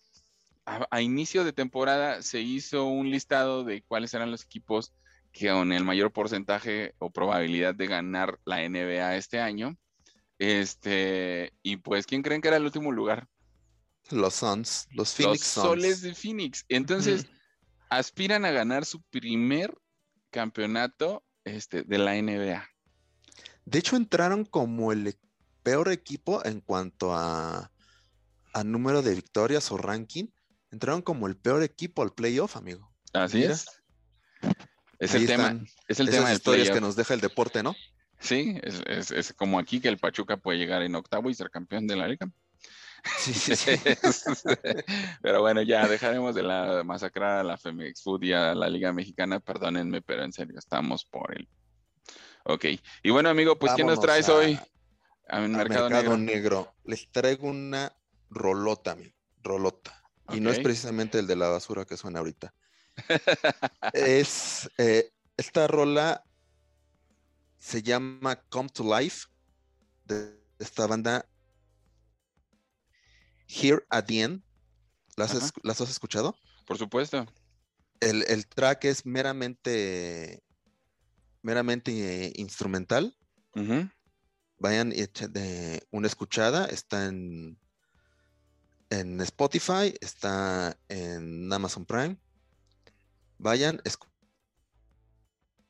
a, inicio de temporada se hizo un listado de cuáles eran los equipos que con el mayor porcentaje o probabilidad de ganar la NBA este año. Este, y pues, ¿quién creen que era el último lugar? Los Suns, los Phoenix los Soles de Phoenix. Entonces, aspiran a ganar su primer campeonato este, de la NBA. De hecho, entraron como el peor equipo en cuanto a, a número de victorias o ranking. Entraron como el peor equipo al playoff, amigo. Así es. Es el tema, es el tema historias que nos deja el deporte, ¿no? Sí, es, es, como aquí que el Pachuca puede llegar en octavo y ser campeón de la liga. Sí, sí, sí. pero bueno, ya dejaremos de la masacrar a la Femex Food y a la Liga Mexicana. Perdónenme, pero en serio, estamos por el. Ok. Y bueno, amigo, pues, ¿qué nos traes hoy? A, Mercado, Negro. Les traigo una rolota, amigo. Rolota. Y no es precisamente el de la basura que suena ahorita. es eh, esta rola se llama Come to Life de esta banda Here at the End. ¿Las, has escuchado? Por supuesto. El, track es meramente, meramente instrumental. Vayan y de una escuchada. Está en, en Spotify, está en Amazon Prime. Vayan,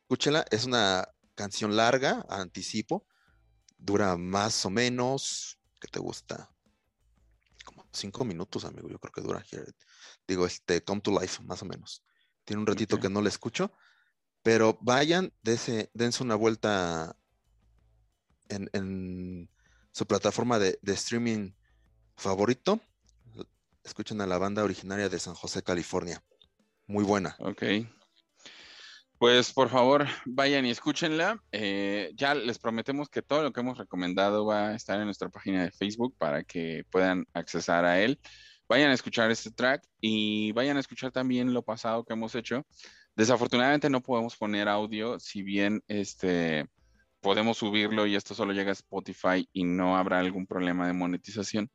escúchela. Es una canción larga, anticipo. Dura más o menos, ¿qué te gusta? cinco minutos, amigo, yo creo que dura Digo, este, Come to Life, más o menos. Tiene un ratito que no le escucho, pero vayan, dense, dense una vuelta en, su plataforma de, streaming favorito. Escuchen a la banda originaria de San José, California. Muy buena. Ok. Pues por favor, vayan y escúchenla. Eh, ya les prometemos que todo lo que hemos recomendado va a estar en nuestra página de Facebook para que puedan accesar a él. Vayan a escuchar este track y vayan a escuchar también lo pasado que hemos hecho. Desafortunadamente no podemos poner audio, si bien este podemos subirlo y esto solo llega a Spotify y no habrá algún problema de monetización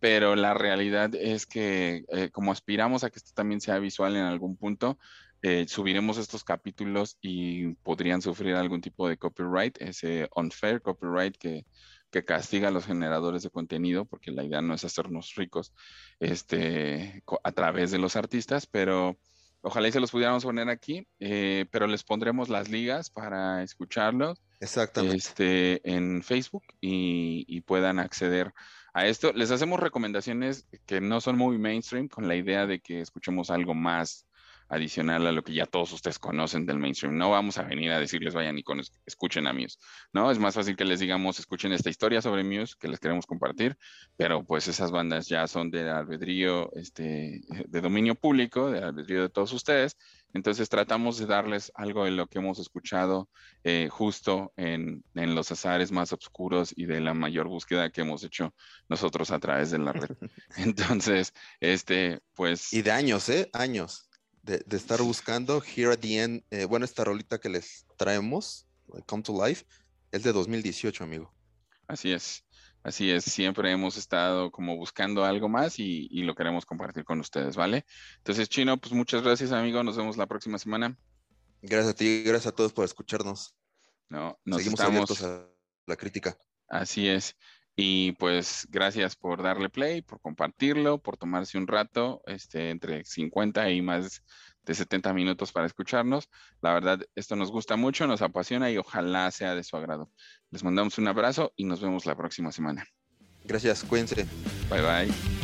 pero la realidad es que eh, como aspiramos a que esto también sea visual en algún punto, eh, subiremos estos capítulos y podrían sufrir algún tipo de copyright, ese unfair copyright que, que castiga a los generadores de contenido, porque la idea no es hacernos ricos este, a través de los artistas, pero ojalá y se los pudiéramos poner aquí, eh, pero les pondremos las ligas para escucharlos. Exactamente. Este, en Facebook y, y puedan acceder a esto. Les hacemos recomendaciones que no son muy mainstream con la idea de que escuchemos algo más adicional a lo que ya todos ustedes conocen del mainstream. No vamos a venir a decirles vayan y con, escuchen a Muse, ¿no? Es más fácil que les digamos escuchen esta historia sobre Muse que les queremos compartir, pero pues esas bandas ya son de albedrío, este, de dominio público, de albedrío de todos ustedes. Entonces tratamos de darles algo de lo que hemos escuchado eh, justo en, en, los azares más oscuros y de la mayor búsqueda que hemos hecho nosotros a través de la red. Entonces, este, pues... Y de años, ¿eh? Años de, estar buscando. Here at the End, eh, bueno, esta rolita que les traemos, Come to Life, es de 2018, amigo. Así es, así es. Siempre hemos estado como buscando algo más y, lo queremos compartir con ustedes, ¿vale? Entonces, Chino, pues muchas gracias, amigo. Nos vemos la próxima semana. Gracias a ti, gracias a todos por escucharnos. No, nos Seguimos abiertos a la crítica. Así es. Y pues gracias por darle play, por compartirlo, por tomarse un rato, este, entre 50 y más de 70 minutos para escucharnos. La verdad, esto nos gusta mucho, nos apasiona y ojalá sea de su agrado. Les mandamos un abrazo y nos vemos la próxima semana. Gracias, cuídense. Bye bye.